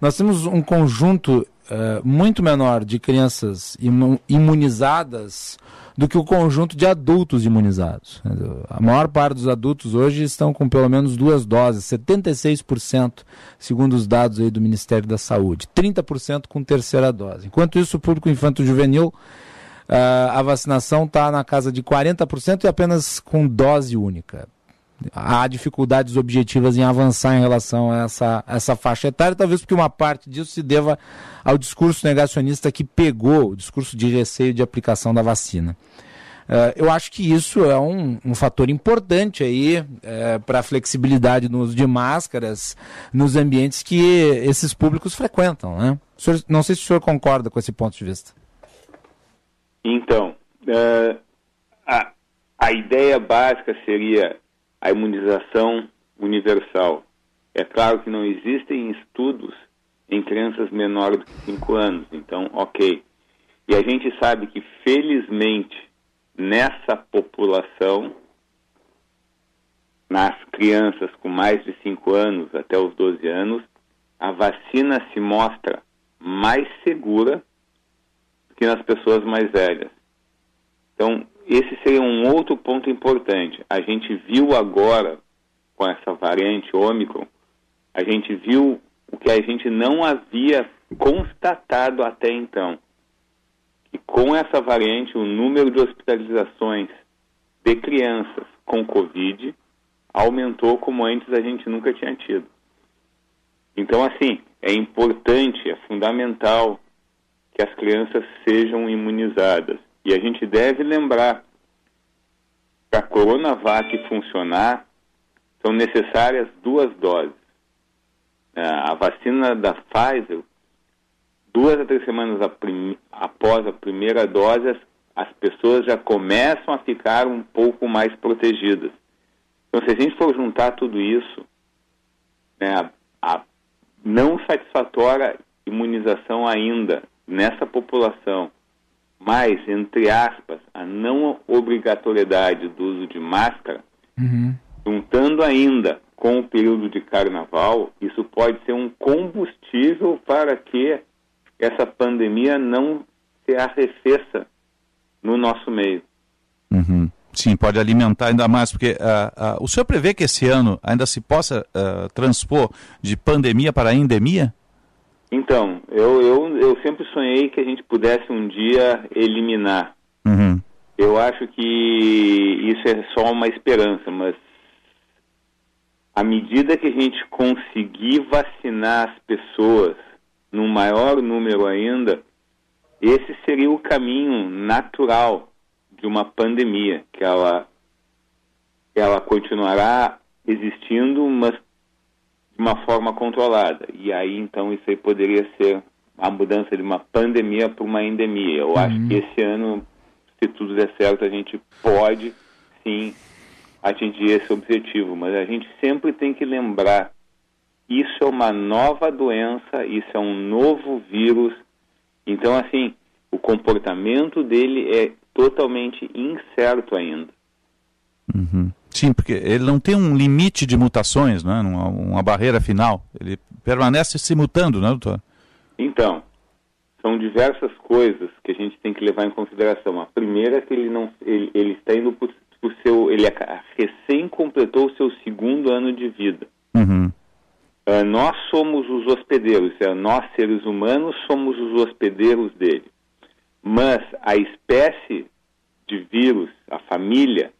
Nós temos um conjunto uh, muito menor de crianças imunizadas do que o conjunto de adultos imunizados. A maior parte dos adultos hoje estão com pelo menos duas doses, 76%, segundo os dados aí do Ministério da Saúde, 30% com terceira dose. Enquanto isso, o público infanto-juvenil, a vacinação está na casa de 40% e apenas com dose única há dificuldades objetivas em avançar em relação a essa, essa faixa etária, talvez porque uma parte disso se deva ao discurso negacionista que pegou, o discurso de receio de aplicação da vacina. Uh, eu acho que isso é um, um fator importante aí uh, para a flexibilidade no uso de máscaras nos ambientes que esses públicos frequentam, né? Senhor, não sei se o senhor concorda com esse ponto de vista. Então, uh, a, a ideia básica seria a imunização universal. É claro que não existem estudos em crianças menores de 5 anos, então, ok. E a gente sabe que, felizmente, nessa população, nas crianças com mais de 5 anos até os 12 anos, a vacina se mostra mais segura que nas pessoas mais velhas. Então, esse seria um outro ponto importante. A gente viu agora, com essa variante Ômicron, a gente viu o que a gente não havia constatado até então. E com essa variante, o número de hospitalizações de crianças com Covid aumentou como antes a gente nunca tinha tido. Então, assim, é importante, é fundamental que as crianças sejam imunizadas. E a gente deve lembrar, para a Coronavac funcionar, são necessárias duas doses. É, a vacina da Pfizer, duas a três semanas após a primeira dose, as pessoas já começam a ficar um pouco mais protegidas. Então, se a gente for juntar tudo isso, né, a, a não satisfatória imunização ainda nessa população, mas, entre aspas, a não obrigatoriedade do uso de máscara, uhum. juntando ainda com o período de carnaval, isso pode ser um combustível para que essa pandemia não se arrefeça no nosso meio. Uhum. Sim, pode alimentar ainda mais, porque uh, uh, o senhor prevê que esse ano ainda se possa uh, transpor de pandemia para endemia? Então, eu, eu, eu sempre sonhei que a gente pudesse um dia eliminar. Uhum. Eu acho que isso é só uma esperança, mas à medida que a gente conseguir vacinar as pessoas num maior número ainda, esse seria o caminho natural de uma pandemia, que ela, ela continuará existindo, mas uma forma controlada. E aí, então, isso aí poderia ser a mudança de uma pandemia para uma endemia. Eu uhum. acho que esse ano, se tudo der certo, a gente pode, sim, atingir esse objetivo. Mas a gente sempre tem que lembrar, isso é uma nova doença, isso é um novo vírus. Então, assim, o comportamento dele é totalmente incerto ainda. Uhum. Sim, porque ele não tem um limite de mutações, né? uma, uma barreira final. Ele permanece se mutando, né, doutor? Então, são diversas coisas que a gente tem que levar em consideração. A primeira é que ele não ele, ele está indo por, por seu ele recém completou o seu segundo ano de vida. Uhum. Uh, nós somos os hospedeiros, é, nós seres humanos somos os hospedeiros dele. Mas a espécie de vírus, a família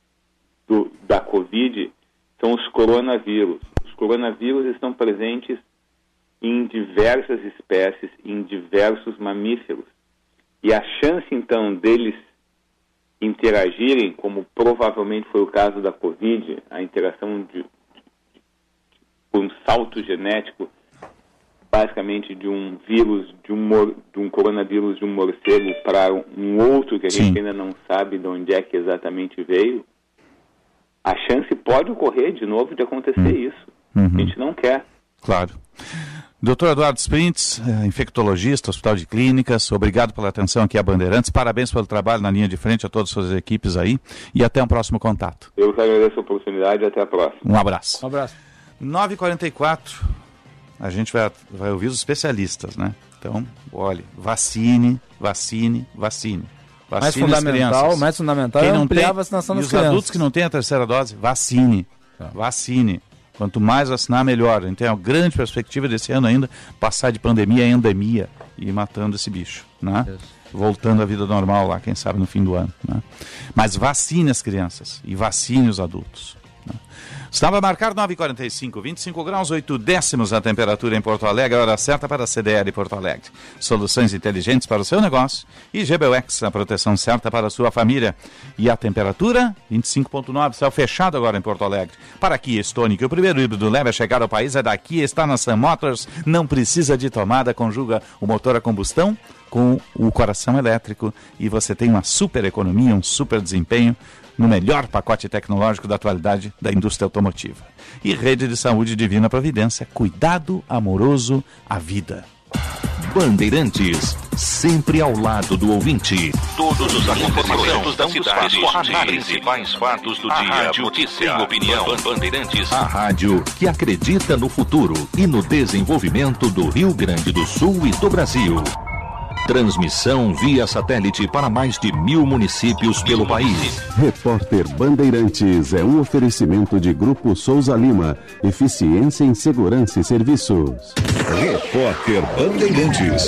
do, da Covid, são os coronavírus. Os coronavírus estão presentes em diversas espécies, em diversos mamíferos. E a chance, então, deles interagirem, como provavelmente foi o caso da Covid, a interação de, de, de um salto genético basicamente de um vírus, de um, de um coronavírus de um morcego para um outro que a Sim. gente ainda não sabe de onde é que exatamente veio, a chance pode ocorrer de novo de acontecer hum. isso. Uhum. A gente não quer. Claro. Doutor Eduardo Sprints, eh, infectologista, Hospital de Clínicas, obrigado pela atenção aqui a Bandeirantes, parabéns pelo trabalho na linha de frente a todas as suas equipes aí e até um próximo contato. Eu agradeço a oportunidade e até a próxima. Um abraço. Um abraço. 9h44, a gente vai, vai ouvir os especialistas, né? Então, olhe, vacine, vacine, vacine. Vacine mais fundamental, mais fundamental Quem é não ampliar tem, a vacinação das e os crianças. adultos que não têm a terceira dose, vacine. Tá. Vacine. Quanto mais vacinar, melhor. A gente tem uma grande perspectiva desse ano ainda passar de pandemia a endemia e ir matando esse bicho, né? Isso. Voltando à vida normal lá, quem sabe no fim do ano. Né? Mas vacine as crianças e vacine os adultos. Né? Estava marcado 9h45, 25 graus, 8 décimos a temperatura em Porto Alegre, a hora certa para a CDL Porto Alegre. Soluções inteligentes para o seu negócio e GBUX, a proteção certa para a sua família. E a temperatura, 25.9, céu fechado agora em Porto Alegre. Para Kia Stonic, o primeiro híbrido leve a chegar ao país é daqui, está na Sun Motors, não precisa de tomada, conjuga o motor a combustão com o coração elétrico e você tem uma super economia, um super desempenho no melhor pacote tecnológico da atualidade da indústria automotiva. E Rede de Saúde Divina Providência, cuidado amoroso à vida. Bandeirantes, sempre ao lado do ouvinte. Todos os acontecimentos da cidade, os principais fatos do dia, rádio notícia, opinião, Bandeirantes. A rádio que acredita no futuro e no desenvolvimento do Rio Grande do Sul e do Brasil. Transmissão via satélite para mais de mil municípios pelo país. Repórter Bandeirantes é um oferecimento de Grupo Souza Lima. Eficiência em Segurança e Serviços. Repórter Bandeirantes.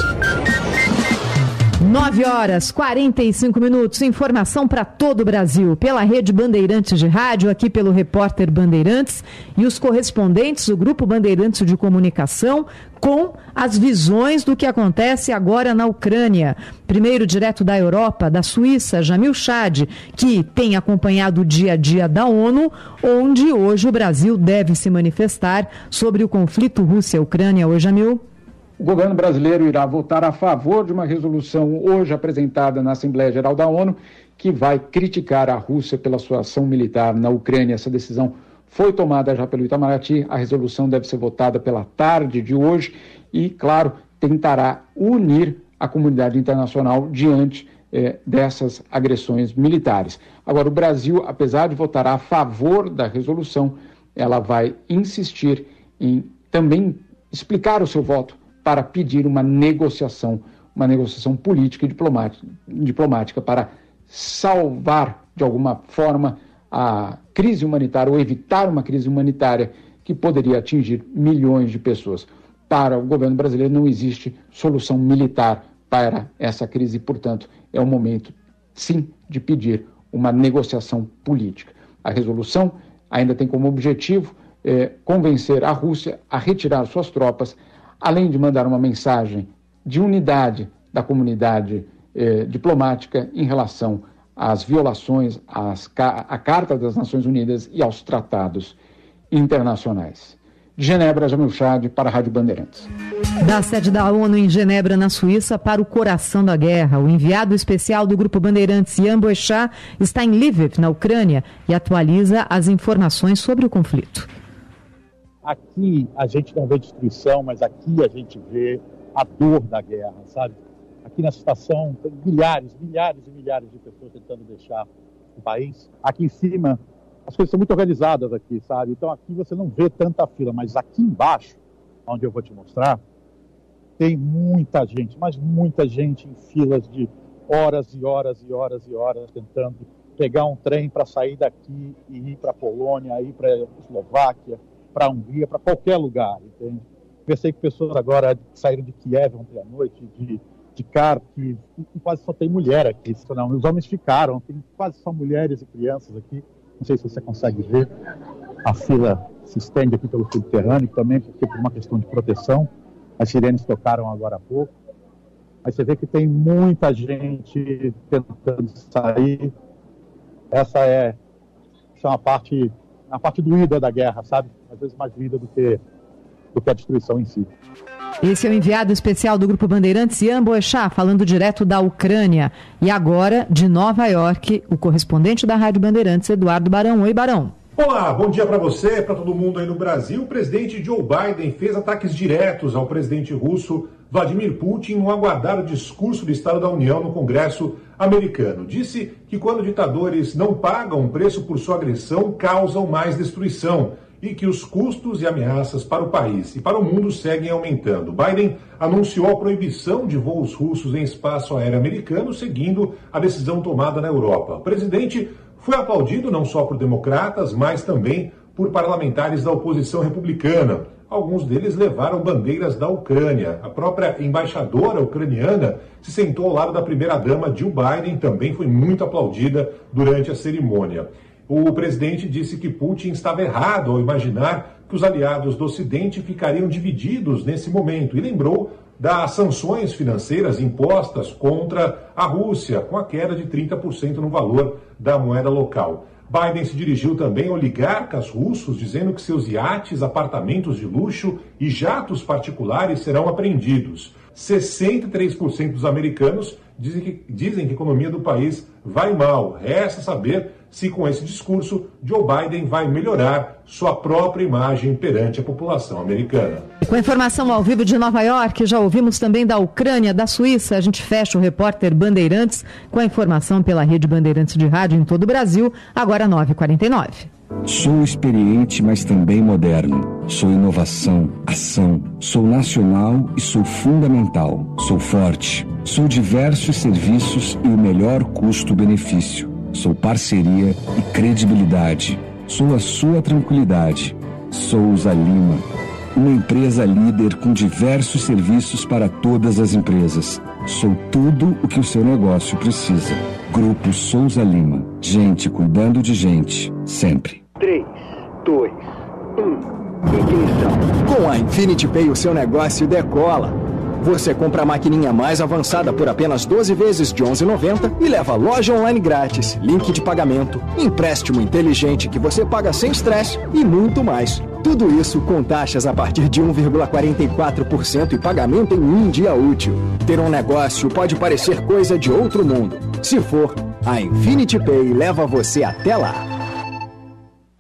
9 horas 45 minutos. Informação para todo o Brasil. Pela rede Bandeirantes de Rádio, aqui pelo repórter Bandeirantes e os correspondentes do Grupo Bandeirantes de Comunicação com as visões do que acontece agora na Ucrânia. Primeiro, direto da Europa, da Suíça, Jamil Chad, que tem acompanhado o dia a dia da ONU, onde hoje o Brasil deve se manifestar sobre o conflito Rússia-Ucrânia. Oi, Jamil. O governo brasileiro irá votar a favor de uma resolução hoje apresentada na Assembleia Geral da ONU que vai criticar a Rússia pela sua ação militar na Ucrânia. Essa decisão foi tomada já pelo Itamaraty, a resolução deve ser votada pela tarde de hoje e, claro, tentará unir a comunidade internacional diante eh, dessas agressões militares. Agora, o Brasil, apesar de votar a favor da resolução, ela vai insistir em também explicar o seu voto para pedir uma negociação, uma negociação política e diplomática, diplomática para salvar, de alguma forma, a crise humanitária ou evitar uma crise humanitária que poderia atingir milhões de pessoas. Para o governo brasileiro não existe solução militar para essa crise portanto, é o momento, sim, de pedir uma negociação política. A resolução ainda tem como objetivo eh, convencer a Rússia a retirar suas tropas além de mandar uma mensagem de unidade da comunidade eh, diplomática em relação às violações às, à Carta das Nações Unidas e aos tratados internacionais. De Genebra, Jamil Chad, para a Rádio Bandeirantes. Da sede da ONU em Genebra, na Suíça, para o coração da guerra, o enviado especial do Grupo Bandeirantes, Jan Boechat, está em Lviv, na Ucrânia, e atualiza as informações sobre o conflito. Aqui a gente não vê destruição, mas aqui a gente vê a dor da guerra, sabe? Aqui nessa estação tem milhares, milhares e milhares de pessoas tentando deixar o país. Aqui em cima as coisas são muito organizadas aqui, sabe? Então aqui você não vê tanta fila, mas aqui embaixo, onde eu vou te mostrar, tem muita gente, mas muita gente em filas de horas e horas e horas e horas tentando pegar um trem para sair daqui e ir para a Polônia, ir para a Eslováquia, para a Hungria, para qualquer lugar, entende? Pensei que pessoas agora saíram de Kiev ontem à noite, de, de Kharkiv, quase só tem mulher aqui. Não, os homens ficaram, tem quase só mulheres e crianças aqui. Não sei se você consegue ver. A fila se estende aqui pelo subterrâneo também, porque por uma questão de proteção. As sirenes tocaram agora há pouco. Aí você vê que tem muita gente tentando sair. Essa é, essa é uma parte, uma parte doída da guerra, sabe? às vezes mais vida do que, do que a destruição em si. Esse é o enviado especial do Grupo Bandeirantes, Ian Boechat, falando direto da Ucrânia. E agora, de Nova York, o correspondente da Rádio Bandeirantes, Eduardo Barão. Oi, Barão. Olá, bom dia para você, para todo mundo aí no Brasil. O presidente Joe Biden fez ataques diretos ao presidente russo Vladimir Putin no aguardado discurso do Estado da União no Congresso americano. Disse que quando ditadores não pagam um preço por sua agressão, causam mais destruição e que os custos e ameaças para o país e para o mundo seguem aumentando. Biden anunciou a proibição de voos russos em espaço aéreo americano, seguindo a decisão tomada na Europa. O presidente foi aplaudido não só por democratas, mas também por parlamentares da oposição republicana. Alguns deles levaram bandeiras da Ucrânia. A própria embaixadora ucraniana se sentou ao lado da primeira-dama Jill Biden, também foi muito aplaudida durante a cerimônia. o presidente disse que Putin estava errado ao imaginar que os aliados do Ocidente ficariam divididos nesse momento e lembrou das sanções financeiras impostas contra a Rússia, com a queda de 30% no valor da moeda local. Biden se dirigiu também a oligarcas russos, dizendo que seus iates, apartamentos de luxo e jatos particulares serão apreendidos. 63% dos americanos dizem que, dizem que a economia do país vai mal. Resta saber se com esse discurso Joe Biden vai melhorar sua própria imagem perante a população americana. Com informação ao vivo de Nova York, já ouvimos também da Ucrânia, da Suíça. A gente fecha o repórter Bandeirantes com a informação pela rede Bandeirantes de rádio em todo o Brasil, agora 9h49. Sou experiente, mas também moderno. Sou inovação, ação. Sou nacional e sou fundamental. Sou forte. Sou diversos serviços e o melhor custo-benefício. Sou parceria e credibilidade. Sou a sua tranquilidade. Souza Lima. Uma empresa líder com diversos serviços para todas as empresas. Sou tudo o que o seu negócio precisa. Grupo Souza Lima. Gente cuidando de gente. Sempre. 3, 2, 1. Ignição. Com a Infinity Pay, o seu negócio decola. Você compra a maquininha mais avançada por apenas 12 vezes de 11,90 e leva loja online grátis, link de pagamento, empréstimo inteligente que você paga sem estresse e muito mais. Tudo isso com taxas a partir de 1,44% e pagamento em um dia útil. Ter um negócio pode parecer coisa de outro mundo. Se for, a Infinity Pay leva você até lá.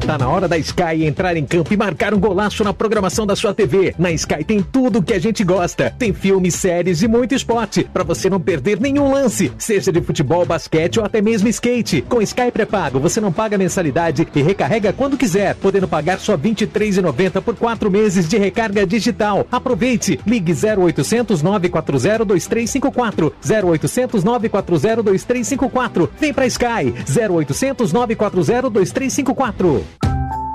Tá na hora da Sky entrar em campo e marcar um golaço na programação da sua TV. Na Sky tem tudo que a gente gosta. Tem filmes, séries e muito esporte, para você não perder nenhum lance, seja de futebol, basquete ou até mesmo skate. Com Sky pré-pago, você não paga mensalidade e recarrega quando quiser, podendo pagar só R$ 23,90 por quatro meses de recarga digital. Aproveite! Ligue 0800 940 2354 0800 940 2354. Vem pra Sky 0800 940 2354.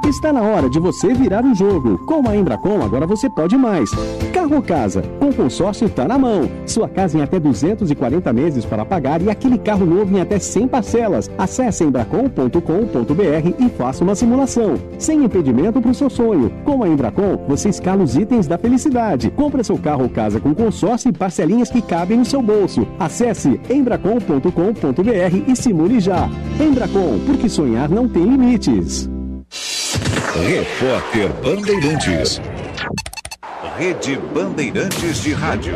Está na hora de você virar o jogo. Com a Embracon, agora você pode mais. Carro ou casa? Com consórcio tá na mão. Sua casa em até 240 meses para pagar e aquele carro novo em até 100 parcelas. Acesse embracon.com.br e faça uma simulação. Sem impedimento para o seu sonho. Com a Embracon, você escala os itens da felicidade. Compre seu carro ou casa com consórcio e parcelinhas que cabem no seu bolso. Acesse embracon.com.br e simule já. Embracon, porque sonhar não tem limites. Repórter Bandeirantes. Rede Bandeirantes de Rádio.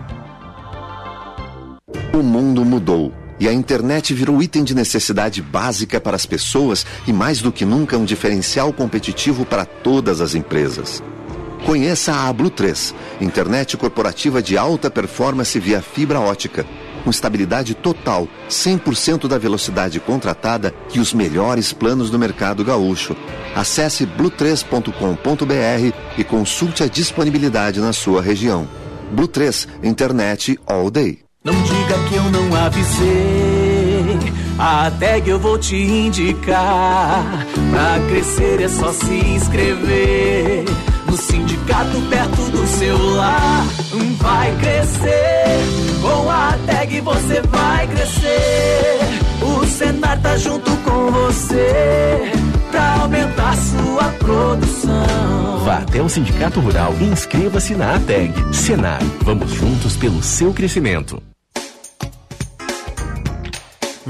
O mundo mudou e a internet virou item de necessidade básica para as pessoas e, mais do que nunca, um diferencial competitivo para todas as empresas. Conheça a Blue 3, internet corporativa de alta performance via fibra ótica, com estabilidade total, 100% da velocidade contratada e os melhores planos do mercado gaúcho. Acesse blue3.com.br e consulte a disponibilidade na sua região. Blue 3, internet all day. Não diga que eu não avisei. A tag eu vou te indicar. Pra crescer é só se inscrever. No sindicato perto do celular. Vai crescer. Com a tag você vai crescer. O Senar tá junto com você. Pra aumentar sua produção. Vá até o Sindicato Rural e inscreva-se na ATEG. Senar, vamos juntos pelo seu crescimento.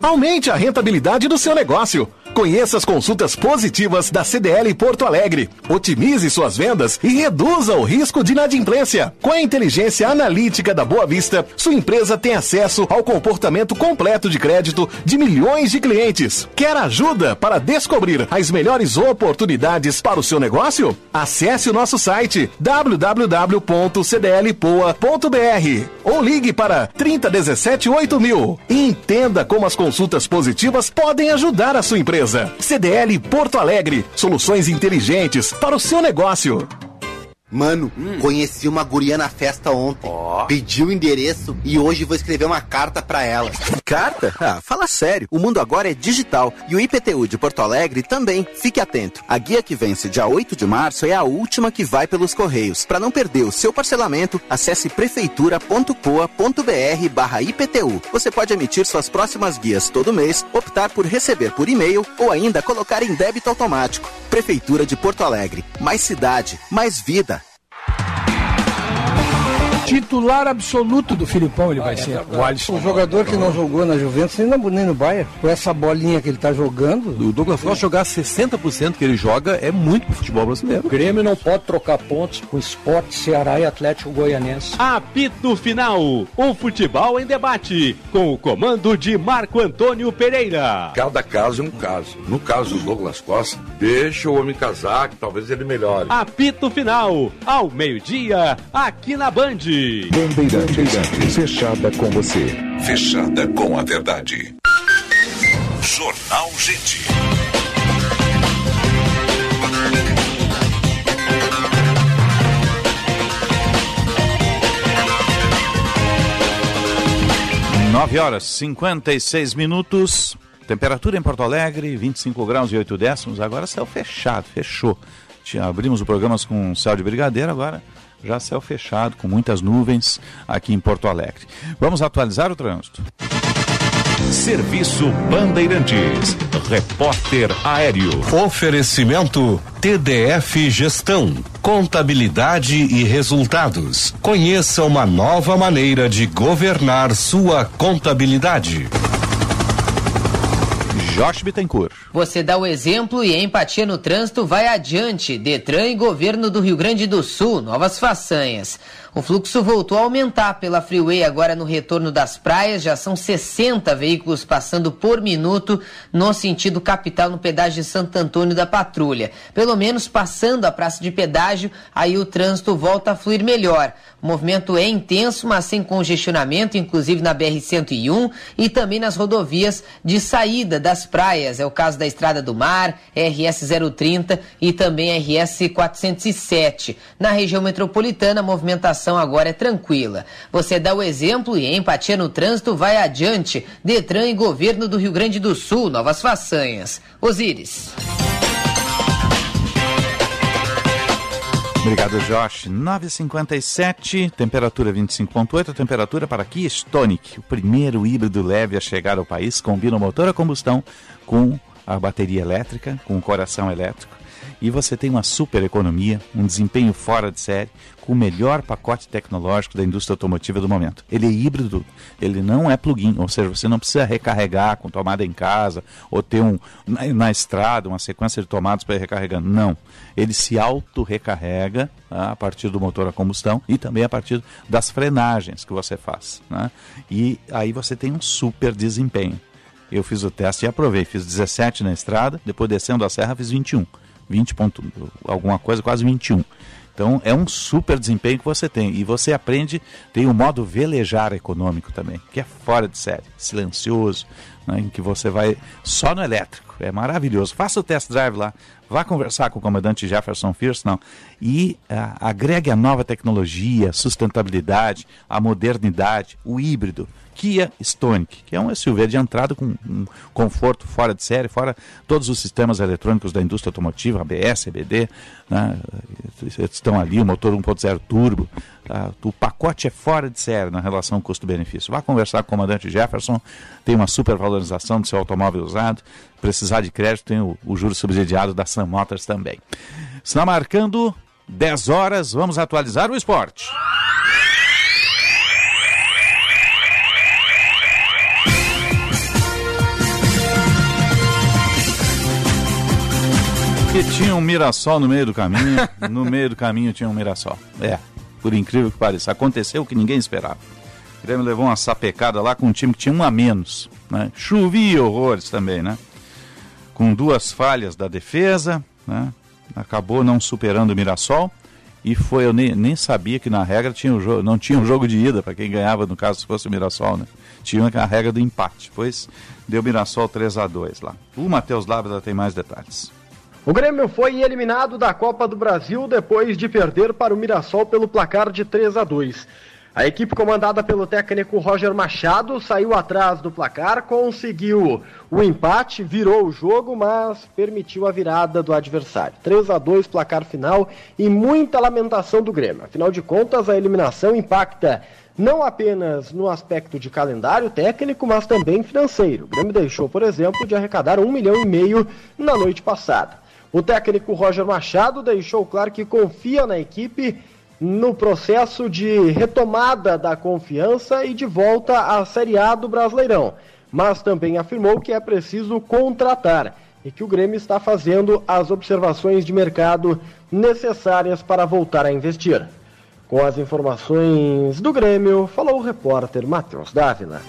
Aumente a rentabilidade do seu negócio. Conheça as consultas positivas da CDL Porto Alegre. Otimize suas vendas e reduza o risco de inadimplência. Com a inteligência analítica da Boa Vista, sua empresa tem acesso ao comportamento completo de crédito de milhões de clientes. Quer ajuda para descobrir as melhores oportunidades para o seu negócio? Acesse o nosso site www.cdlpoa.br ou ligue para 3017 8000 e entenda como as consultas positivas podem ajudar a sua empresa. CDL Porto Alegre, soluções inteligentes para o seu negócio. Mano, conheci uma guria na festa ontem. Pedi o endereço e hoje vou escrever uma carta pra ela. Carta? Ah, fala sério. O mundo agora é digital e o IPTU de Porto Alegre também. Fique atento. A guia que vence dia 8 de março é a última que vai pelos correios. Para não perder o seu parcelamento, acesse prefeitura.coa.br barra IPTU. Você pode emitir suas próximas guias todo mês, optar por receber por e-mail ou ainda colocar em débito automático. Prefeitura de Porto Alegre. Mais cidade, mais vida. Titular absoluto do Filipão ele vai ser. O Alisson. O jogador que não jogou na Juventus nem, na, nem no Bayern, com essa bolinha que ele tá jogando. O Douglas Costa jogar 60% que ele joga é muito pro futebol brasileiro. O Grêmio não pode trocar pontos com Esporte, Ceará e Atlético Goianense. Apito Final, o futebol em debate, com o comando de Marco Antônio Pereira. Cada caso é um caso. No caso do Douglas Costa, deixa o homem casar, que talvez ele melhore. Apito Final, ao meio-dia, aqui na Band. Bandeirantes, fechada com você. Fechada com a verdade. Jornal Gente. Nove horas 56 minutos. Temperatura em Porto Alegre, 25 graus e 8 décimos. Agora céu fechado, fechou. Abrimos o programa com céu de brigadeiro, agora já céu fechado, com muitas nuvens aqui em Porto Alegre. Vamos atualizar o trânsito. Serviço Bandeirantes. Repórter Aéreo. Oferecimento TDF Gestão, Contabilidade e Resultados. Conheça uma nova maneira de governar sua contabilidade. Josh Bittencourt. Você dá o exemplo e a empatia no trânsito vai adiante. Detran e governo do Rio Grande do Sul, novas façanhas. O fluxo voltou a aumentar pela Freeway agora no retorno das praias. Já são 60 veículos passando por minuto no sentido capital no pedágio de Santo Antônio da Patrulha. Pelo menos passando a praça de pedágio, aí o trânsito volta a fluir melhor. O movimento é intenso, mas sem congestionamento, inclusive na BR-101 e também nas rodovias de saída das praias. É o caso da Estrada do Mar, RS 030 e também RS 407. Na região metropolitana, a movimentação agora é tranquila. Você dá o exemplo e a empatia no trânsito vai adiante. Detran e governo do Rio Grande do Sul, novas façanhas. Osíris. Obrigado, Josh. 9h57, temperatura 25,8. A temperatura para Kia Stonic, o primeiro híbrido leve a chegar ao país, combina o motor a combustão com a bateria elétrica, com o coração elétrico. E você tem uma super economia, um desempenho fora de série, com o melhor pacote tecnológico da indústria automotiva do momento. Ele é híbrido, ele não é plug-in, ou seja, você não precisa recarregar com tomada em casa ou ter um na, na estrada uma sequência de tomadas para ir recarregando. Não, ele se auto-recarrega tá, a partir do motor a combustão e também a partir das frenagens que você faz. Né? E aí você tem um super desempenho. Eu fiz o teste e aprovei, fiz 17 na estrada, depois descendo a serra fiz 21. 20 ponto, alguma coisa, quase 21. Então é um super desempenho que você tem. E você aprende, tem o modo velejar econômico também, que é fora de série, silencioso, né, em que você vai só no elétrico. É maravilhoso. Faça o test drive lá. Vá conversar com o comandante Jefferson não. E ah, agregue a nova tecnologia, sustentabilidade, a modernidade, o híbrido. Kia Stonic, que é um SUV de entrada com um conforto fora de série, fora todos os sistemas eletrônicos da indústria automotiva, ABS, EBD, né, estão ali, o motor 1.0 turbo. Tá? O pacote é fora de série na relação custo-benefício. Vá conversar com o comandante Jefferson, tem uma supervalorização do seu automóvel usado. Precisar de crédito, tem o, o juro subsidiado da Sam Motors também. Está marcando 10 horas, vamos atualizar o esporte. Porque tinha um Mirassol no meio do caminho, no meio do caminho tinha um Mirassol. É, por incrível que pareça. Aconteceu o que ninguém esperava. O Grêmio levou uma sapecada lá com um time que tinha um a menos. Né? Chovia horrores também, né? Com duas falhas da defesa, né? Acabou não superando o Mirassol. E foi, eu nem, nem sabia que na regra tinha um jogo, não tinha um jogo de ida para quem ganhava, no caso, se fosse o Mirassol, né? Tinha a regra do empate. Pois deu Mirassol 3 a 2 lá. O Matheus Lábida tem mais detalhes. O Grêmio foi eliminado da Copa do Brasil depois de perder para o Mirassol pelo placar de 3 a 2. A equipe comandada pelo técnico Roger Machado saiu atrás do placar, conseguiu o empate, virou o jogo, mas permitiu a virada do adversário. 3 a 2 placar final e muita lamentação do Grêmio. Afinal de contas, a eliminação impacta não apenas no aspecto de calendário técnico, mas também financeiro. O Grêmio deixou, por exemplo, de arrecadar um milhão e meio na noite passada. O técnico Roger Machado deixou claro que confia na equipe no processo de retomada da confiança e de volta à Série A do Brasileirão, mas também afirmou que é preciso contratar e que o Grêmio está fazendo as observações de mercado necessárias para voltar a investir. Com as informações do Grêmio, falou o repórter Matheus Dávila.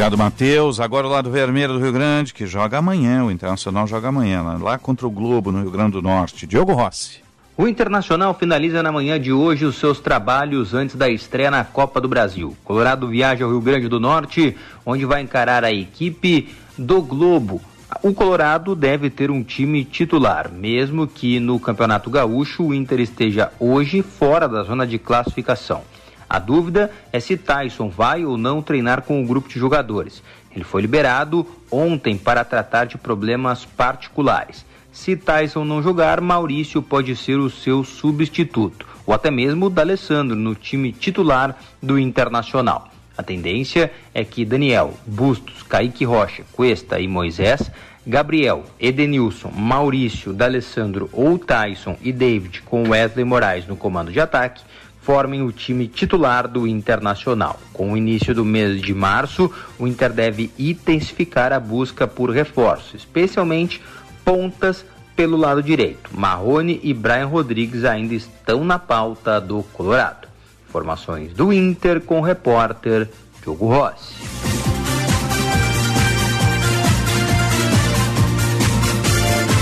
Obrigado, Matheus. Agora o lado vermelho do Rio Grande, que joga amanhã, o Internacional joga amanhã, lá contra o Globo, no Rio Grande do Norte. Diogo Rossi. O Internacional finaliza na manhã de hoje os seus trabalhos antes da estreia na Copa do Brasil. Colorado viaja ao Rio Grande do Norte, onde vai encarar a equipe do Globo. O Colorado deve ter um time titular, mesmo que no Campeonato Gaúcho o Inter esteja hoje fora da zona de classificação. A dúvida é se Tyson vai ou não treinar com o grupo de jogadores. Ele foi liberado ontem para tratar de problemas particulares. Se Tyson não jogar, Maurício pode ser o seu substituto, ou até mesmo o D'Alessandro no time titular do Internacional. A tendência é que Daniel, Bustos, Kaique Rocha, Cuesta e Moisés, Gabriel, Edenilson, Maurício, D'Alessandro ou Tyson e David com Wesley Moraes no comando de ataque formem o time titular do Internacional. Com o início do mês de março, o Inter deve intensificar a busca por reforços, especialmente pontas pelo lado direito. Marrone e Brian Rodrigues ainda estão na pauta do Colorado. Informações do Inter com o repórter Diogo Rossi.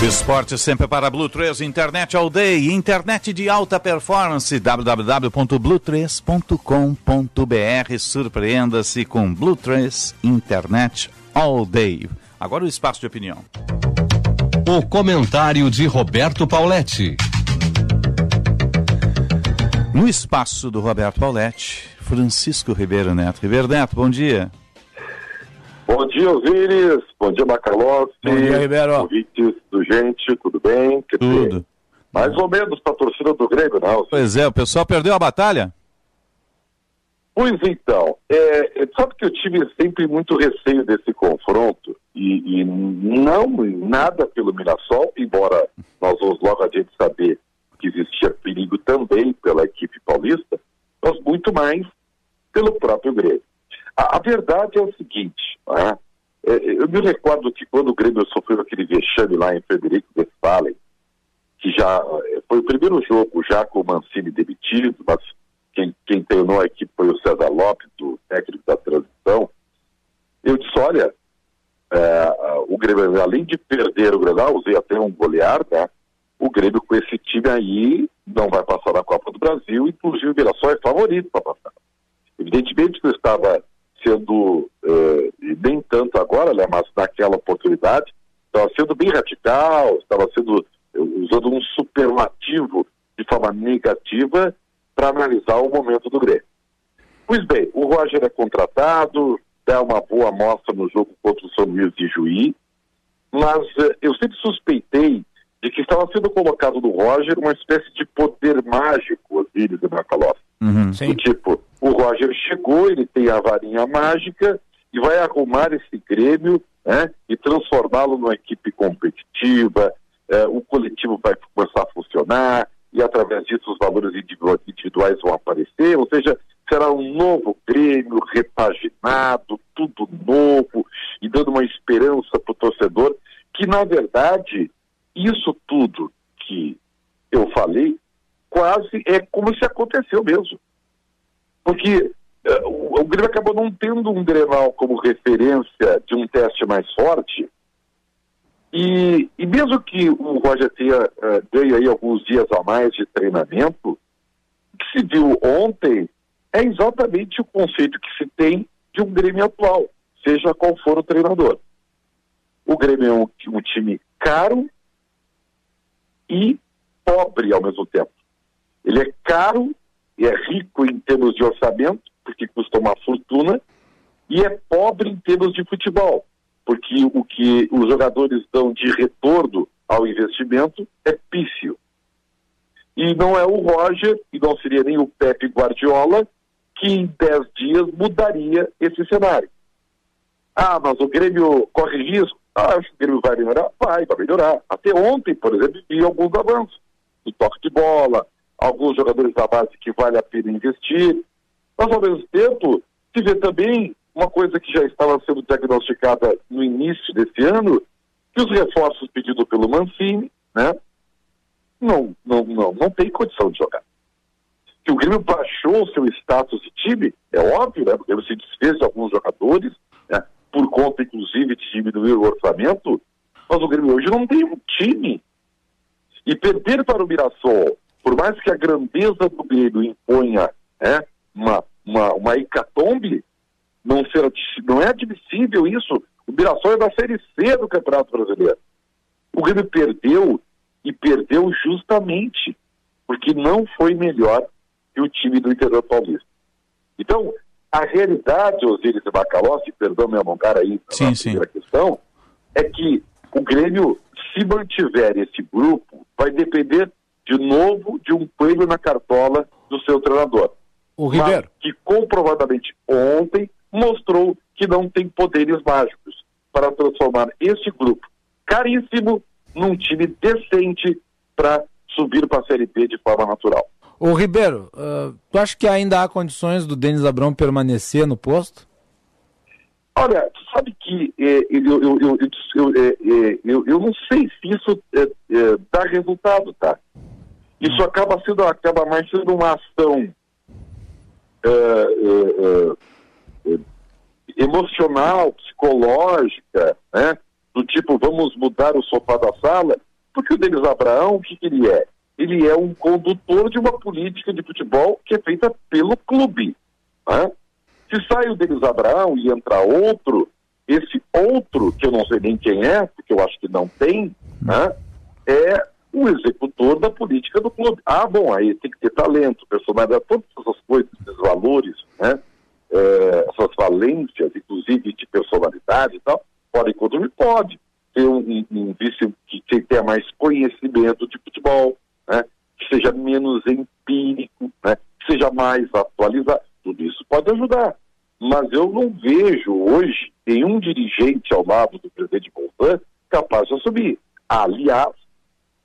Esporte sempre para Blue 3, internet all day, internet de alta performance, www.blue3.com.br. Surpreenda-se com Blue 3 Internet All Day. Agora o espaço de opinião. O comentário de Roberto Pauletti. No espaço do Roberto Pauletti, Francisco Ribeiro Neto. Ribeiro Neto, bom dia. Bom dia, Osiris. Bom dia, Macalossi. Bom dia, Ribeiro. Ouvintes do Gente, tudo bem? Quer tudo. Dizer, mais ou menos para a torcida do Grêmio, não. Pois é, o pessoal perdeu a batalha? Pois então, é, é, sabe que eu tive sempre muito receio desse confronto e, e não nada pelo Mirassol, embora nós vamos logo adiante saber que existia perigo também pela equipe paulista, mas muito mais pelo próprio Grêmio. A, a verdade é o seguinte, né? é, eu me recordo que quando o Grêmio sofreu aquele vexame lá em Frederico Westphalen, que já é, foi o primeiro jogo já com o Mancini demitido, mas quem, quem treinou a equipe foi o César Lopes, o técnico da transição, eu disse, olha, é, o Grêmio, além de perder o Grenal, usei até um golear, né? O Grêmio com esse time aí não vai passar na Copa do Brasil, inclusive o Mirassol é favorito para passar. Evidentemente que eu estava sendo, uh, nem tanto agora, né, mas naquela oportunidade, estava sendo bem radical, estava sendo usando um superlativo de forma negativa para analisar o momento do Grêmio. Pois bem, o Roger é contratado, dá uma boa amostra no jogo contra o São Luís de Juí, mas uh, eu sempre suspeitei de que estava sendo colocado no Roger uma espécie de poder mágico, Osíris e Macalossi. Uhum, do tipo, o Roger chegou, ele tem a varinha mágica e vai arrumar esse Grêmio né, e transformá-lo numa equipe competitiva, eh, o coletivo vai começar a funcionar e através disso os valores individuais vão aparecer, ou seja, será um novo Grêmio repaginado, tudo novo e dando uma esperança para o torcedor, que na verdade isso tudo que eu falei quase é como se aconteceu mesmo. Porque uh, o, Grêmio acabou não tendo um Grenal como referência de um teste mais forte. E, e mesmo que o Roger tenha uh, ganho aí alguns dias a mais de treinamento, o que se viu ontem é exatamente o conceito que se tem de um Grêmio atual, seja qual for o treinador. O Grêmio é um, um time caro e pobre ao mesmo tempo. Ele é caro é rico em termos de orçamento, porque custa uma fortuna, e é pobre em termos de futebol, porque o que os jogadores dão de retorno ao investimento é pífio. E não é o Roger, e não seria nem o Pepe Guardiola, que em 10 dias mudaria esse cenário. Ah, mas o Grêmio corre risco. Ah, acho que o Grêmio vai melhorar? Vai, vai melhorar. Até ontem, por exemplo, vi alguns avanços. No toque de bola, alguns jogadores da base que vale a pena investir. Mas, ao mesmo tempo, se vê também uma coisa que já estava sendo diagnosticada no início desse ano, que os reforços pedidos pelo Mancini, né, não, não, não, não tem condição de jogar. Que o Grêmio baixou o seu status de time, é óbvio, né, porque você desfez de alguns jogadores, né, por conta, inclusive, de diminuir o orçamento, mas o Grêmio hoje não tem um time. E perder para o Mirassol por mais que a grandeza do Grêmio imponha é, uma, uma, uma hecatombe, não, ser, não é admissível isso. O Mirassol é da Série C do Campeonato Brasileiro. O Grêmio perdeu e perdeu justamente porque não foi melhor que o time do interior paulista. Então, a realidade, Osiris e Bacalossi, perdão me alongar aí sim, sim. primeira questão, é que o Grêmio, se mantiver esse grupo, vai depender de novo de um coelho na cartola do seu treinador. O Ribeiro. Mas que comprovadamente ontem mostrou que não tem poderes mágicos para transformar esse grupo caríssimo num time decente para subir para a Série B de forma natural. O Ribeiro, uh, tu acha que ainda há condições do Denis Abrão permanecer no posto? Olha, tu sabe que eh, eu, eu, eu, eu, eu, não sei se isso eh, eh, dá resultado, tá? Isso acaba sendo acaba mais sendo uma ação uh, uh, uh, emocional, psicológica, né? Do tipo, vamos mudar o sofá da sala, porque o Denis Abraão, o que, que ele é? Ele é um condutor de uma política de futebol que é feita pelo clube. Né? Se sai o Denis Abraão e entra outro, esse outro, que eu não sei nem quem é, porque eu acho que não tem, né? é o executor da política do clube. Ah, bom, aí tem que ter talento, personalidade, todas essas coisas, esses valores, né? É, essas valências, inclusive de personalidade e tal, podem contribuir? Pode. Ter um, um, vice que tenha mais conhecimento de futebol, né? que seja menos empírico, né? que seja mais atualizado. Tudo isso pode ajudar. Mas eu não vejo hoje nenhum dirigente ao lado do presidente Bolsonaro capaz de assumir. Aliás,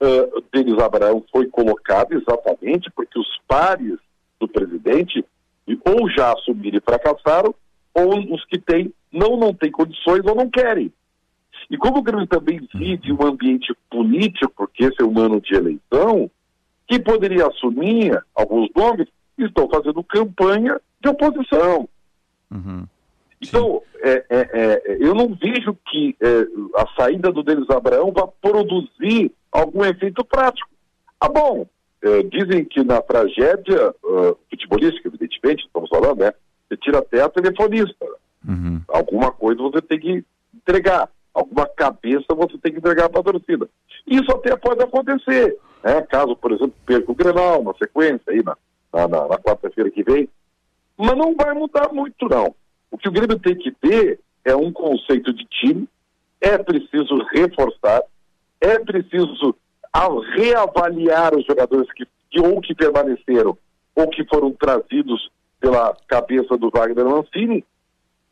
uh, Denis Abraão foi colocado exatamente porque os pares do presidente ou já assumiram e fracassaram, ou os que têm não não têm condições ou não querem. E como o Grêmio também vive um ambiente político, porque esse é um ano de eleição, quem poderia assumir alguns nomes estão fazendo campanha de oposição. Uhum. Então, é, é, é, eu não vejo que é, a saída do Denis Abraão vá produzir algum efeito prático. Ah, bom, é, dizem que na tragédia uh, futebolística, evidentemente, estamos falando, né? Você tira até a telefonista. Uhum. Alguma coisa você tem que entregar. Alguma cabeça você tem que entregar para a torcida. Isso até pode acontecer. Né? Caso, por exemplo, perca o Grenal na sequência, aí na, na, na, na quarta-feira que vem. Mas não vai mudar muito, não. O que o Grêmio tem que ter é um conceito de time, é preciso reforçar, é preciso reavaliar os jogadores que, que ou que permaneceram ou que foram trazidos pela cabeça do Wagner Mancini,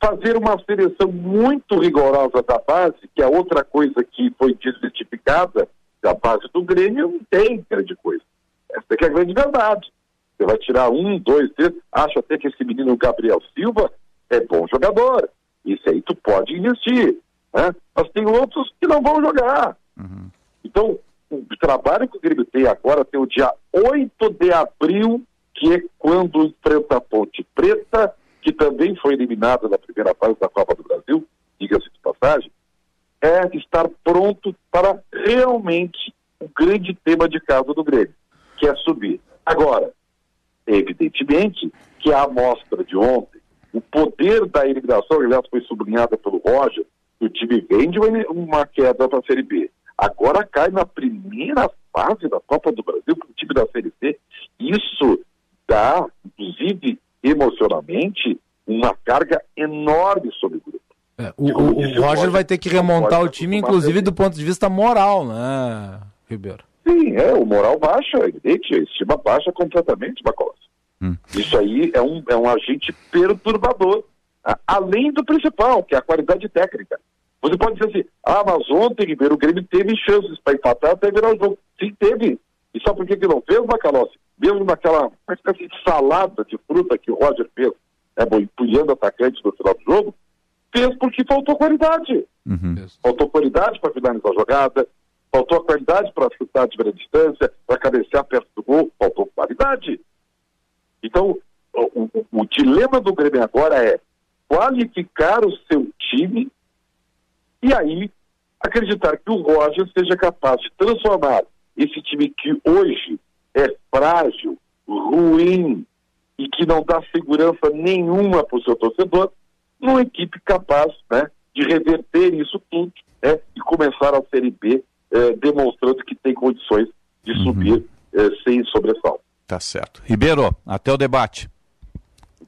fazer uma seleção muito rigorosa da base, que é outra coisa que foi desmistificada da base do Grêmio, não tem grande coisa. Essa é, é a grande verdade. Você vai tirar um, dois, três. Acho até que esse menino Gabriel Silva é bom jogador. esse aí tu pode investir. Né? Mas tem outros que não vão jogar. Então, o trabalho que o Grêmio tem agora tem o dia 8 de abril, que é quando enfrenta a Ponte Preta, que também foi eliminada na primeira fase da Copa do Brasil, diga-se de passagem, é estar pronto para realmente o grande tema de casa do Grêmio, que é subir. Agora, evidentemente que a amostra de ontem, o poder da eliminação, aliás, foi sublinhada pelo Roger, o time vem de uma queda para a Série B. Agora cai na primeira fase da Copa do Brasil para o time da Série C. Isso dá, inclusive emocionalmente, uma carga enorme sobre o grupo. É, o, o, o Roger vai ter que remontar o time, inclusive do ponto de vista moral, né, Ribeiro? Sim, é, o moral baixa, evidente, a estima baixa completamente, Bacolas. Hum. Isso aí é um, é um agente perturbador, além do principal, que é a qualidade técnica. Você pode dizer assim, ah, mas ontem, Ribeiro, o Grêmio teve chances para empatar até virar o jogo. Sim, teve. E sabe por que, que não fez, Macalossi? Mesmo naquela uma espécie de salada de fruta que o Roger fez, né, bom, empulhando atacantes no final do jogo, fez porque faltou qualidade. Faltou qualidade para finalizar a jogada, faltou a qualidade para chutar de grande distância, para cabecear perto do gol, faltou qualidade. Então, o, o- o dilema do Grêmio agora é qualificar o seu time e aí acreditar que o Roger seja capaz de transformar esse time que hoje é frágil, ruim e que não dá segurança nenhuma para o seu torcedor, numa equipe capaz né, de reverter isso tudo né, e começar a Série B eh, demonstrando que tem condições de subir eh, sem sobressalto. Tá certo. Ribeiro, até o debate.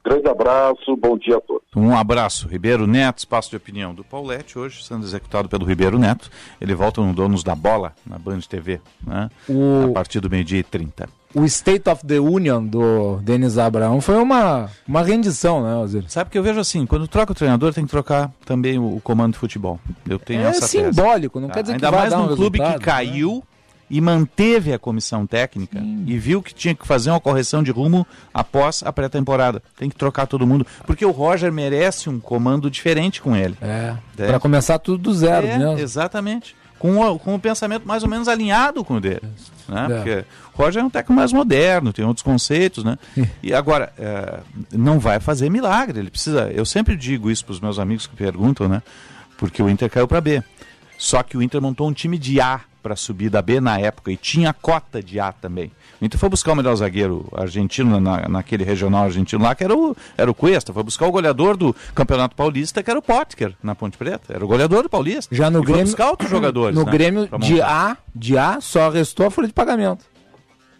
Grande abraço, bom dia a todos. Um abraço. Ribeiro Neto, espaço de opinião do Paulette, hoje sendo executado pelo Ribeiro Neto. Ele volta no Donos da Bola, na Band TV, né? O- a partir do meio-dia e 30. O State of the Union do Denis Abraão foi uma, uma rendição, né, Osiris? Sabe que eu vejo assim, quando troca o treinador, tem que trocar também o, o comando de futebol. Eu tenho É essa tese. simbólico, não quer dizer Ainda que vai mais dar um num clube que caiu e manteve a comissão técnica e viu que tinha que fazer uma correção de rumo após a pré-temporada. Tem que trocar todo mundo, porque o Roger merece um comando diferente com ele. É, Pra começar tudo do zero É, mesmo. Exatamente. Com o, com o pensamento mais ou menos alinhado com o dele. Né? É. Porque o Roger é um técnico mais moderno, tem outros conceitos, né? E agora, é, não vai fazer milagre. Ele precisa. Eu sempre digo isso para os meus amigos que perguntam, né? Porque o Inter caiu para B. Só que o Inter montou um time de A para subir da B na época e tinha cota de A também. O Inter foi buscar o melhor zagueiro argentino na, naquele regional argentino lá, que era o, era o Cuesta. Foi buscar o goleador do Campeonato Paulista, que era o Potker, na Ponte Preta. Era o goleador do Paulista. Já no E foi Grêmio, buscar outros jogadores. no né, Grêmio de. A, de A só restou a folha de pagamento.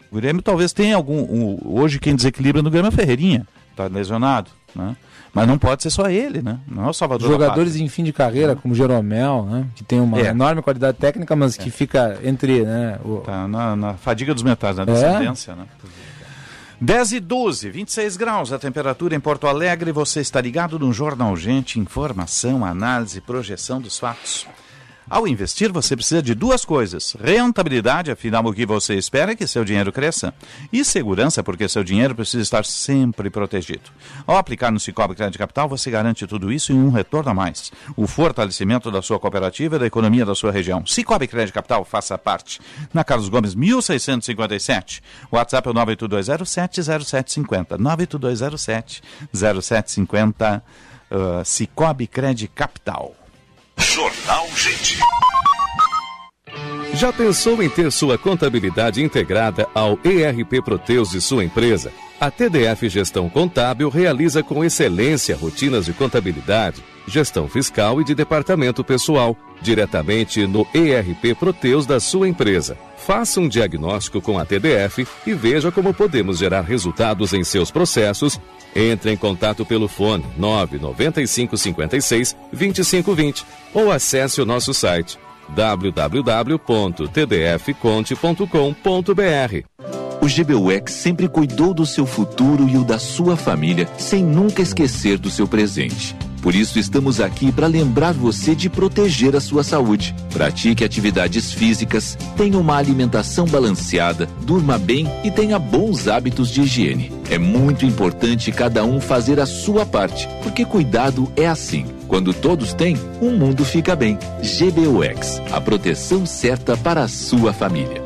O Grêmio talvez tenha algum. o- hoje quem desequilibra no Grêmio é Ferreirinha. Está lesionado. Né? Mas não pode ser só ele, né? Não é o Salvador. Jogadores em fim de carreira, como Jeromel, né? Que tem uma É. enorme qualidade técnica, mas que fica entre, né? O... Tá na, na fadiga dos metais, na É. descendência, né? 10 e 12, 26 graus a temperatura em Porto Alegre. Você está ligado no Jornal Gente, informação, análise, projeção dos fatos. Ao investir, você precisa de duas coisas: rentabilidade, afinal, o que você espera é que seu dinheiro cresça, e segurança, porque seu dinheiro precisa estar sempre protegido. Ao aplicar no Cicobi Crédito Capital, você garante tudo isso e um retorno a mais: o fortalecimento da sua cooperativa e da economia da sua região. Cicobi Crédito Capital, faça parte. Na Carlos Gomes, 1657. O WhatsApp é o 982070750. 982070750. Uh, Cicobi Crédito Capital. Jornal Gente. Já pensou em ter sua contabilidade integrada ao ERP Proteus de sua empresa? A TDF Gestão Contábil realiza com excelência rotinas de contabilidade, gestão fiscal e de departamento pessoal, diretamente no ERP Proteus da sua empresa. Faça um diagnóstico com a TDF e veja como podemos gerar resultados em seus processos. Entre em contato pelo fone 995 56 2520 ou acesse o nosso site www.tdfconte.com.br. O GBUX sempre cuidou do seu futuro e o da sua família, sem nunca esquecer do seu presente. Por isso, estamos aqui para lembrar você de proteger a sua saúde. Pratique atividades físicas, tenha uma alimentação balanceada, durma bem e tenha bons hábitos de higiene. É muito importante cada um fazer a sua parte, porque cuidado é assim. Quando todos têm, o mundo fica bem. GBUX, a proteção certa para a sua família.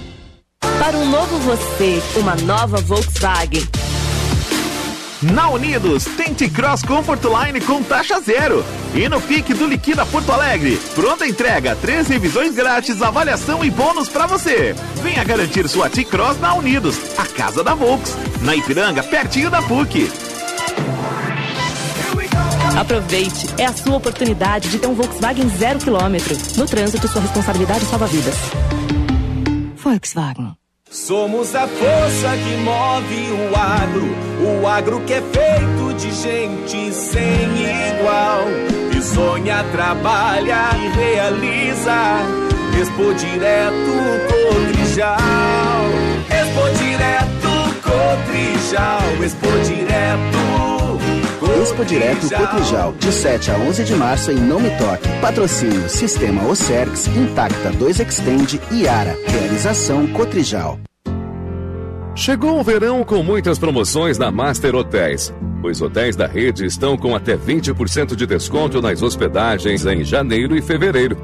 Para um novo você, uma nova Volkswagen. Na Unidos, tem T-Cross Comfort Line com taxa zero. E no pique do Liquida Porto Alegre, pronta entrega, três revisões grátis, avaliação e bônus para você. Venha garantir sua T-Cross na Unidos, a casa da Volks. Na Ipiranga, pertinho da PUC. Aproveite, é a sua oportunidade de ter um Volkswagen zero quilômetro. No trânsito, sua responsabilidade salva vidas. Volkswagen. Somos a força que move o agro, o agro que é feito de gente sem igual. E sonha, trabalha e realiza. Expo Direto Cotrijal. Expo Direto Cotrijal. Expo Direto Expo Direto Cotrijal, de 7 a 11 de março em Não Me Toque. Patrocínio Sistema Ocerx, Intacta 2 Extend e Ara. Realização Cotrijal. Chegou o verão com muitas promoções na Master Hotéis. Os hotéis da rede estão com até 20% de desconto nas hospedagens em janeiro e fevereiro.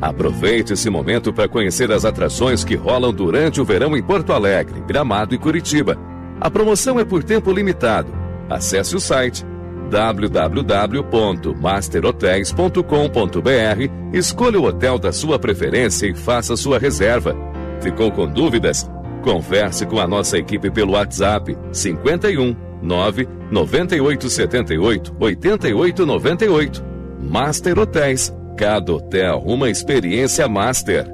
Aproveite esse momento para conhecer as atrações que rolam durante o verão em Porto Alegre, Gramado e Curitiba. A promoção é por tempo limitado. Acesse o site www.masterhotels.com.br, escolha o hotel da sua preferência e faça sua reserva. Ficou com dúvidas? Converse com a nossa equipe pelo WhatsApp 51 9 98 78 88 98. Master Hotéis. Cada hotel uma experiência master.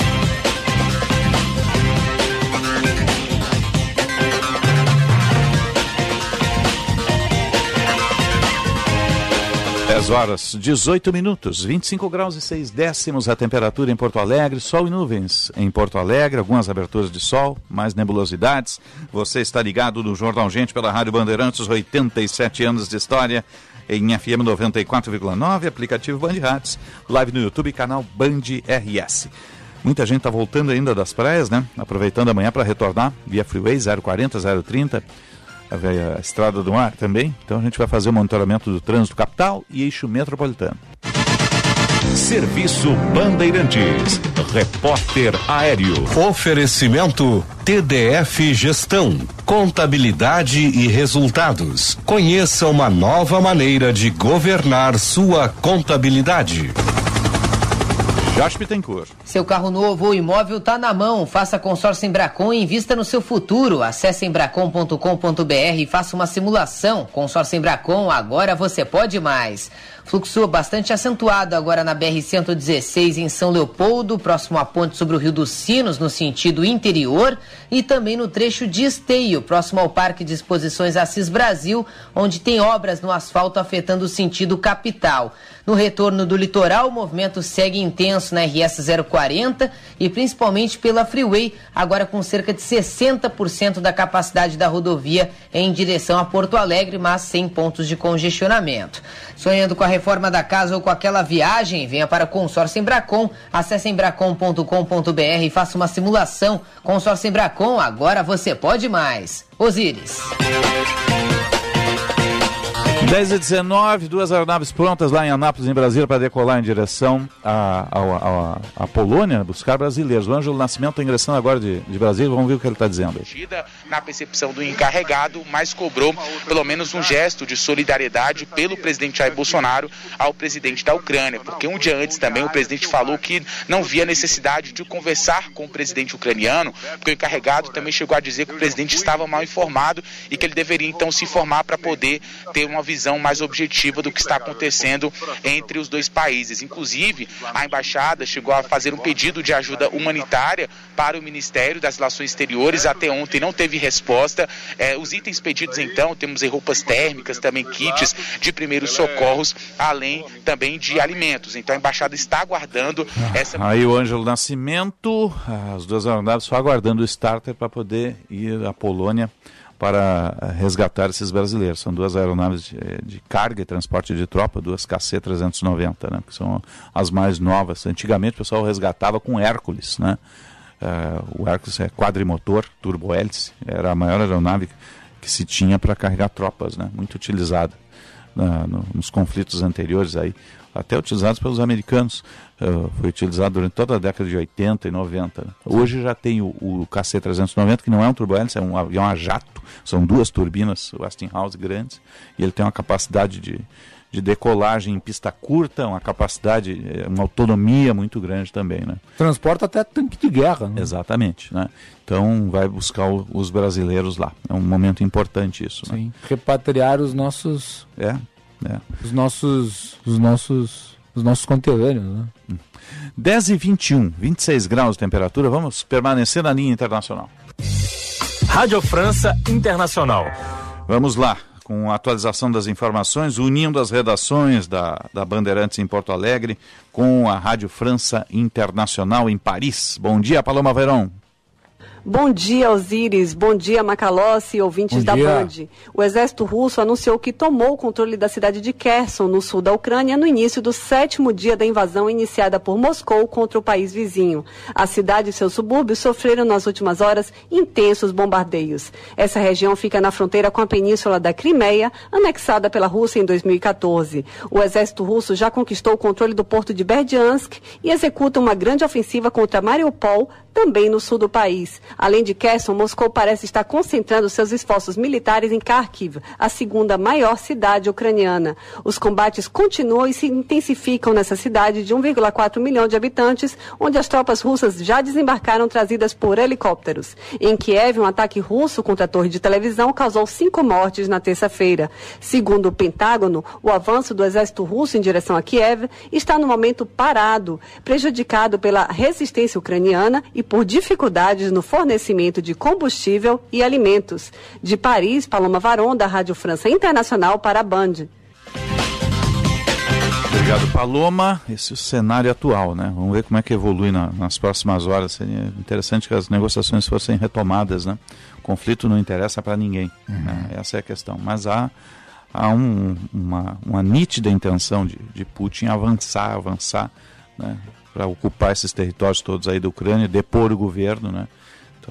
Dez horas, 18 minutos, 25 graus e 6 décimos a temperatura em Porto Alegre, sol e nuvens em Porto Alegre, algumas aberturas de sol, mais nebulosidades. Você está ligado no Jornal Gente pela Rádio Bandeirantes, 87 anos de história em FM 94,9, aplicativo Band Rádios, live no YouTube, canal Band RS. Muita gente está voltando ainda das praias, né? Aproveitando amanhã para retornar via Freeway 040, 030, a, a Estrada do Mar também. Então a gente vai fazer o monitoramento do trânsito capital e eixo metropolitano. Serviço Bandeirantes. Repórter Aéreo. Oferecimento TDF Gestão, Contabilidade e Resultados. Conheça uma nova maneira de governar sua contabilidade. Jorge Bittencourt. Seu carro novo ou imóvel está na mão. Faça consórcio Embracon e invista no seu futuro. Acesse embracon.com.br e faça uma simulação. Consórcio Embracon, agora você pode mais. Fluxo bastante acentuado agora na BR-116 em São Leopoldo, próximo à ponte sobre o Rio dos Sinos, no sentido interior, e também no trecho de Esteio, próximo ao Parque de Exposições Assis Brasil, onde tem obras no asfalto afetando o sentido capital. No retorno do litoral, o movimento segue intenso na RS 040 e principalmente pela Freeway, agora com cerca de 60% da capacidade da rodovia em direção a Porto Alegre, mas sem pontos de congestionamento. Sonhando com a reforma da casa ou com aquela viagem, venha para o Consórcio Embracon. Acesse embracon.com.br e faça uma simulação. Consórcio Embracon, agora você pode mais. Osíris. 10 e 19, duas aeronaves prontas lá em Anápolis, em Brasília, para decolar em direção à, Polônia, buscar brasileiros. O Ângelo Nascimento ingressando agora de, de Brasília, vamos ver o que ele está dizendo. Na percepção do encarregado, mas cobrou pelo menos um gesto de solidariedade pelo presidente Jair Bolsonaro ao presidente da Ucrânia, porque um dia antes também o presidente falou que não via necessidade de conversar com o presidente ucraniano, porque o encarregado também chegou a dizer que o presidente estava mal informado e que ele deveria então se informar para poder ter uma visão visão mais objetiva do que está acontecendo entre os dois países. Inclusive, a embaixada chegou a fazer um pedido de ajuda humanitária para o Ministério das Relações Exteriores. Até ontem não teve resposta. É, os itens pedidos, então, temos roupas térmicas, também kits de primeiros socorros, além também de alimentos. Então, a embaixada está aguardando essa. Aí o Ângelo Nascimento, as duas aeronaves só aguardando o starter para poder ir à Polônia para eh, resgatar esses brasileiros. São duas aeronaves de, eh, de carga e transporte de tropa, duas KC-390, né, que são as mais novas. Antigamente o pessoal resgatava com Hércules, né? Uh, o Hércules é quadrimotor, turbohélice, era a maior aeronave que se tinha para carregar tropas, né? Muito utilizada uh, no, nos conflitos anteriores aí até utilizados pelos americanos. Uh, foi utilizado durante toda a década de 80 e 90. Né? Hoje já tem o, o KC-390, que não é um turbohélice, é um avião a jato. São duas turbinas Westinghouse grandes. E ele tem uma capacidade de, de decolagem em pista curta, uma capacidade, eh, uma autonomia muito grande também, né? Transporta até tanque de guerra, né? Exatamente, né? Então vai buscar o, os brasileiros lá. É um momento importante isso, né? Sim. Né? Repatriar os nossos é, é. Os nossos, os nossos, os nossos conterrâneos, né? 10 e 21, 26 graus de temperatura. Vamos permanecer na linha internacional. Rádio França Internacional. Vamos lá, com a atualização das informações, unindo as redações da, da Bandeirantes em Porto Alegre com a Rádio França Internacional em Paris. Bom dia, Paloma Verão. Bom dia, Osíris. Bom dia, Macalossi e ouvintes Bom da. Band. O exército russo anunciou que tomou o controle da cidade de Kherson, no sul da Ucrânia, no início do sétimo dia da invasão iniciada por Moscou contra o país vizinho. A cidade e seus subúrbios sofreram nas últimas horas intensos bombardeios. Essa região fica na fronteira com a península da Crimeia, anexada pela Rússia em 2014. O exército russo já conquistou o controle do porto de Berdyansk e executa uma grande ofensiva contra Mariupol, também no sul do país. Além de Kherson, Moscou parece estar concentrando seus esforços militares em Kharkiv, a segunda maior cidade ucraniana. Os combates continuam e se intensificam nessa cidade de 1,4 milhão de habitantes, onde as tropas russas já desembarcaram trazidas por helicópteros. Em Kiev, um ataque russo contra a torre de televisão causou cinco mortes na terça-feira. Segundo o Pentágono, o avanço do exército russo em direção a Kiev está no momento parado, prejudicado pela resistência ucraniana e por dificuldades no fornecimento de combustível e alimentos. De Paris, Paloma Varon, da Rádio França Internacional para a Band. Obrigado, Paloma. Esse é o cenário atual, né? Vamos ver como é que evolui na, nas próximas horas. Seria interessante que as negociações fossem retomadas, né? O conflito não interessa para ninguém. Uhum. Né? Essa é a questão. Mas há, há um, uma, uma nítida intenção de, de Putin avançar, avançar, né? para ocupar esses territórios todos aí da Ucrânia, depor o governo, né?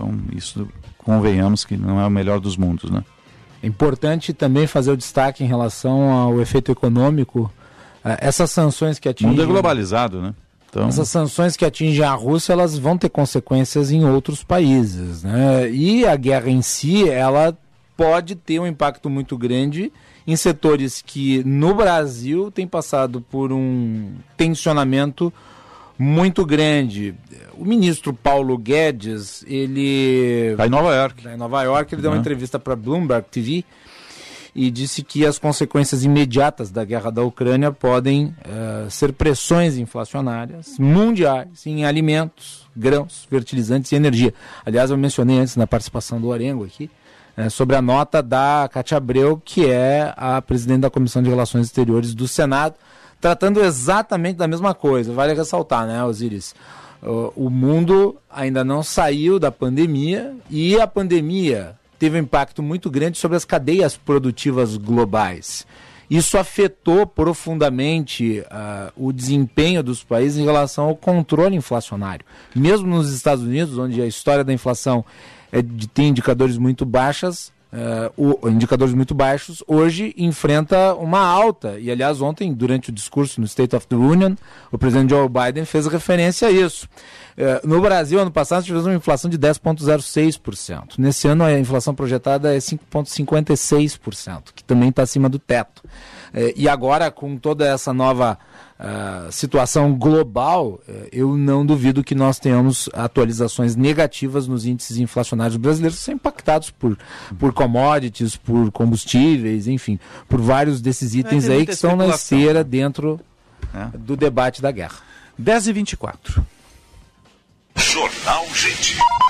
Então, isso convenhamos que não é o melhor dos mundos, né? É importante também fazer o destaque em relação ao efeito econômico. Eh, essas sanções que atingem... O mundo é globalizado, né? Então... Essas sanções que atingem a Rússia, elas vão ter consequências em outros países, né? E a guerra em si, ela pode ter um impacto muito grande em setores que no Brasil tem passado por um tensionamento muito grande. O ministro Paulo Guedes, ele. Está em Nova York. Está em Nova York, ele deu uma uhum. entrevista para Bloomberg TV e disse que as consequências imediatas da guerra da Ucrânia podem uh, ser pressões inflacionárias mundiais em alimentos, grãos, fertilizantes e energia. Aliás, eu mencionei antes na participação do Orengo aqui uh, sobre a nota da Cátia Abreu, que é a presidente da Comissão de Relações Exteriores do Senado tratando exatamente da mesma coisa. Vale ressaltar, né, Osiris? O mundo ainda não saiu da pandemia e a pandemia teve um impacto muito grande sobre as cadeias produtivas globais. Isso afetou profundamente uh, o desempenho dos países em relação ao controle inflacionário. Mesmo nos Estados Unidos, onde a história da inflação é de, tem indicadores muito baixas, uh, o, indicadores muito baixos, hoje enfrenta uma alta. E, aliás, ontem, durante o discurso no State of the Union, o presidente Joe Biden fez referência a isso. Uh, no Brasil, ano passado, tivemos uma inflação de 10,06%. Nesse ano, a inflação projetada é 5,56%, que também está acima do teto. Uh, e agora, com toda essa nova uh, situação global, uh, eu não duvido que nós tenhamos atualizações negativas nos índices inflacionários brasileiros, que são impactados por, por commodities, por combustíveis, enfim, por vários desses itens aí que estão na esteira dentro é. do debate da guerra. 10 e 24. Jornal Gente.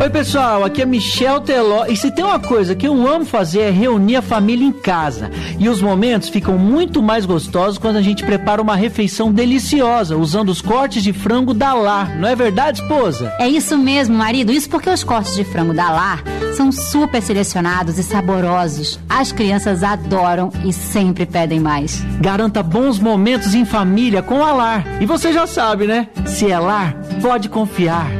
Oi, pessoal, aqui é Michel Teló. E se tem uma coisa que eu amo fazer é reunir a família em casa. E os momentos ficam muito mais gostosos quando a gente prepara uma refeição deliciosa, usando os cortes de frango da Lar. Não é verdade, esposa? É isso mesmo, marido. Isso porque os cortes de frango da Lar são super selecionados e saborosos. As crianças adoram e sempre pedem mais. Garanta bons momentos em família com a Lar. E você já sabe, né? Se é Lar, pode confiar.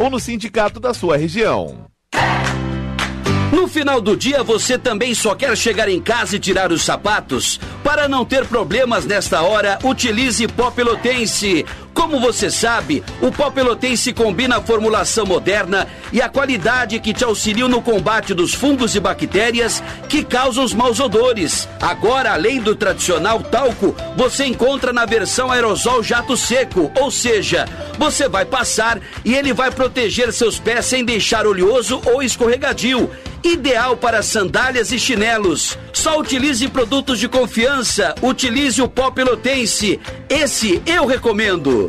ou no sindicato da sua região. No final do dia, você também só quer chegar em casa e tirar os sapatos? Para não ter problemas nesta hora, utilize pó pelotense. Como você sabe, o pó pelotense combina a formulação moderna e a qualidade que te auxiliam no combate dos fungos e bactérias que causam os maus odores. Agora, além do tradicional talco, você encontra na versão aerosol jato seco, ou seja, você vai passar e ele vai proteger seus pés sem deixar oleoso ou escorregadio ideal para sandálias e chinelos. Só utilize produtos de confiança. Utilize o pó pelotense. Esse eu recomendo.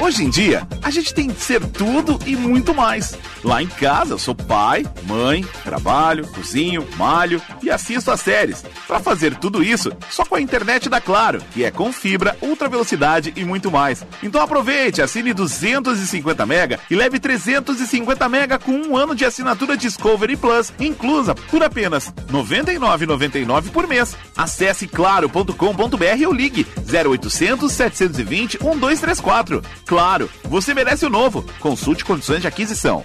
Hoje em dia, a gente tem que ser tudo e muito mais. Lá em casa, sou pai, mãe, trabalho, cozinho, malho e assisto as séries. Para fazer tudo isso, só com a internet da Claro, que é com fibra, ultra velocidade e muito mais. Então aproveite, assine 250 mega e leve 350 mega com um ano de assinatura Discovery Plus, inclusa por apenas R$ 99,99 por mês. Acesse claro.com.br ou ligue 0800 720 1234. Claro, você merece o novo. Consulte condições de aquisição.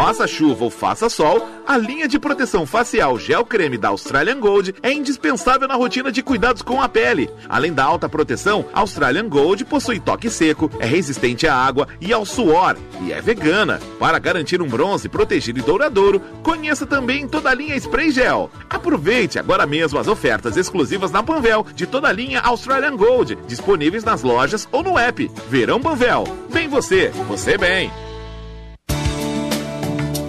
Faça chuva ou faça sol, a linha de proteção facial gel creme da Australian Gold é indispensável na rotina de cuidados com a pele. Além da alta proteção, Australian Gold possui toque seco, é resistente à água e ao suor e é vegana. Para garantir um bronze protegido e douradouro, conheça também toda a linha Spray Gel. Aproveite agora mesmo as ofertas exclusivas na Panvel de toda a linha Australian Gold, disponíveis nas lojas ou no app. Verão Panvel. Bem você, você bem.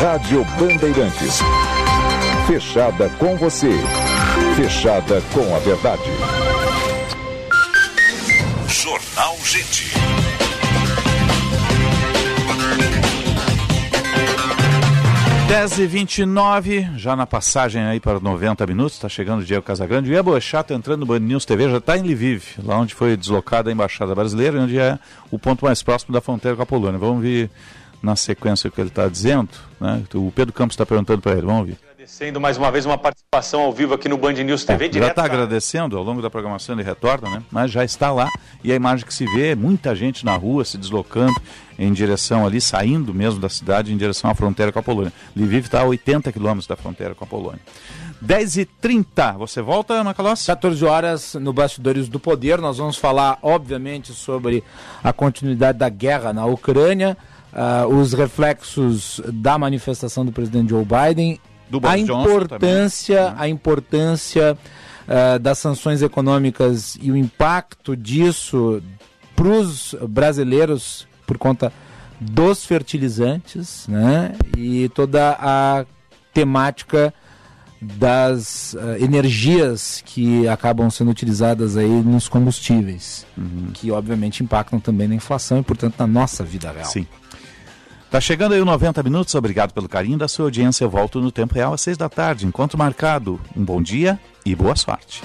Rádio Bandeirantes. Fechada com você. Fechada com a verdade. Jornal Gente. Dez e 29 já na passagem aí para 90 minutos, está chegando o Diego Casagrande. E a Boechat entrando no Band News TV, já está em Lviv, lá onde foi deslocada a Embaixada Brasileira, onde é o ponto mais próximo da fronteira com a Polônia. Vamos ver na sequência que ele está dizendo. Né? O Pedro Campos está perguntando para ele, vamos ouvir. Agradecendo mais uma vez uma participação ao vivo aqui no Band News TV. É, já está agradecendo ao longo da programação, ele retorna, né? mas já está lá. E a imagem que se vê é muita gente na rua se deslocando em direção ali, saindo mesmo da cidade, em direção à fronteira com a Polônia. Lviv está a 80 quilômetros da fronteira com a Polônia. 10h30, você volta, Macalossi? 14 horas no Bastidores do Poder. Nós vamos falar, obviamente, sobre a continuidade da guerra na Ucrânia. Uh, os reflexos da manifestação do presidente Joe Biden, a importância, a importância uh, das sanções econômicas e o impacto disso para os brasileiros por conta dos fertilizantes, né? E toda a temática das uh, energias que acabam sendo utilizadas aí nos combustíveis, uhum. que obviamente impactam também na inflação e, portanto, na nossa vida real. Sim. Tá chegando aí o 90 minutos, obrigado pelo carinho da sua audiência. Eu volto no tempo real às seis da tarde. Encontro marcado. Um bom dia e boa sorte.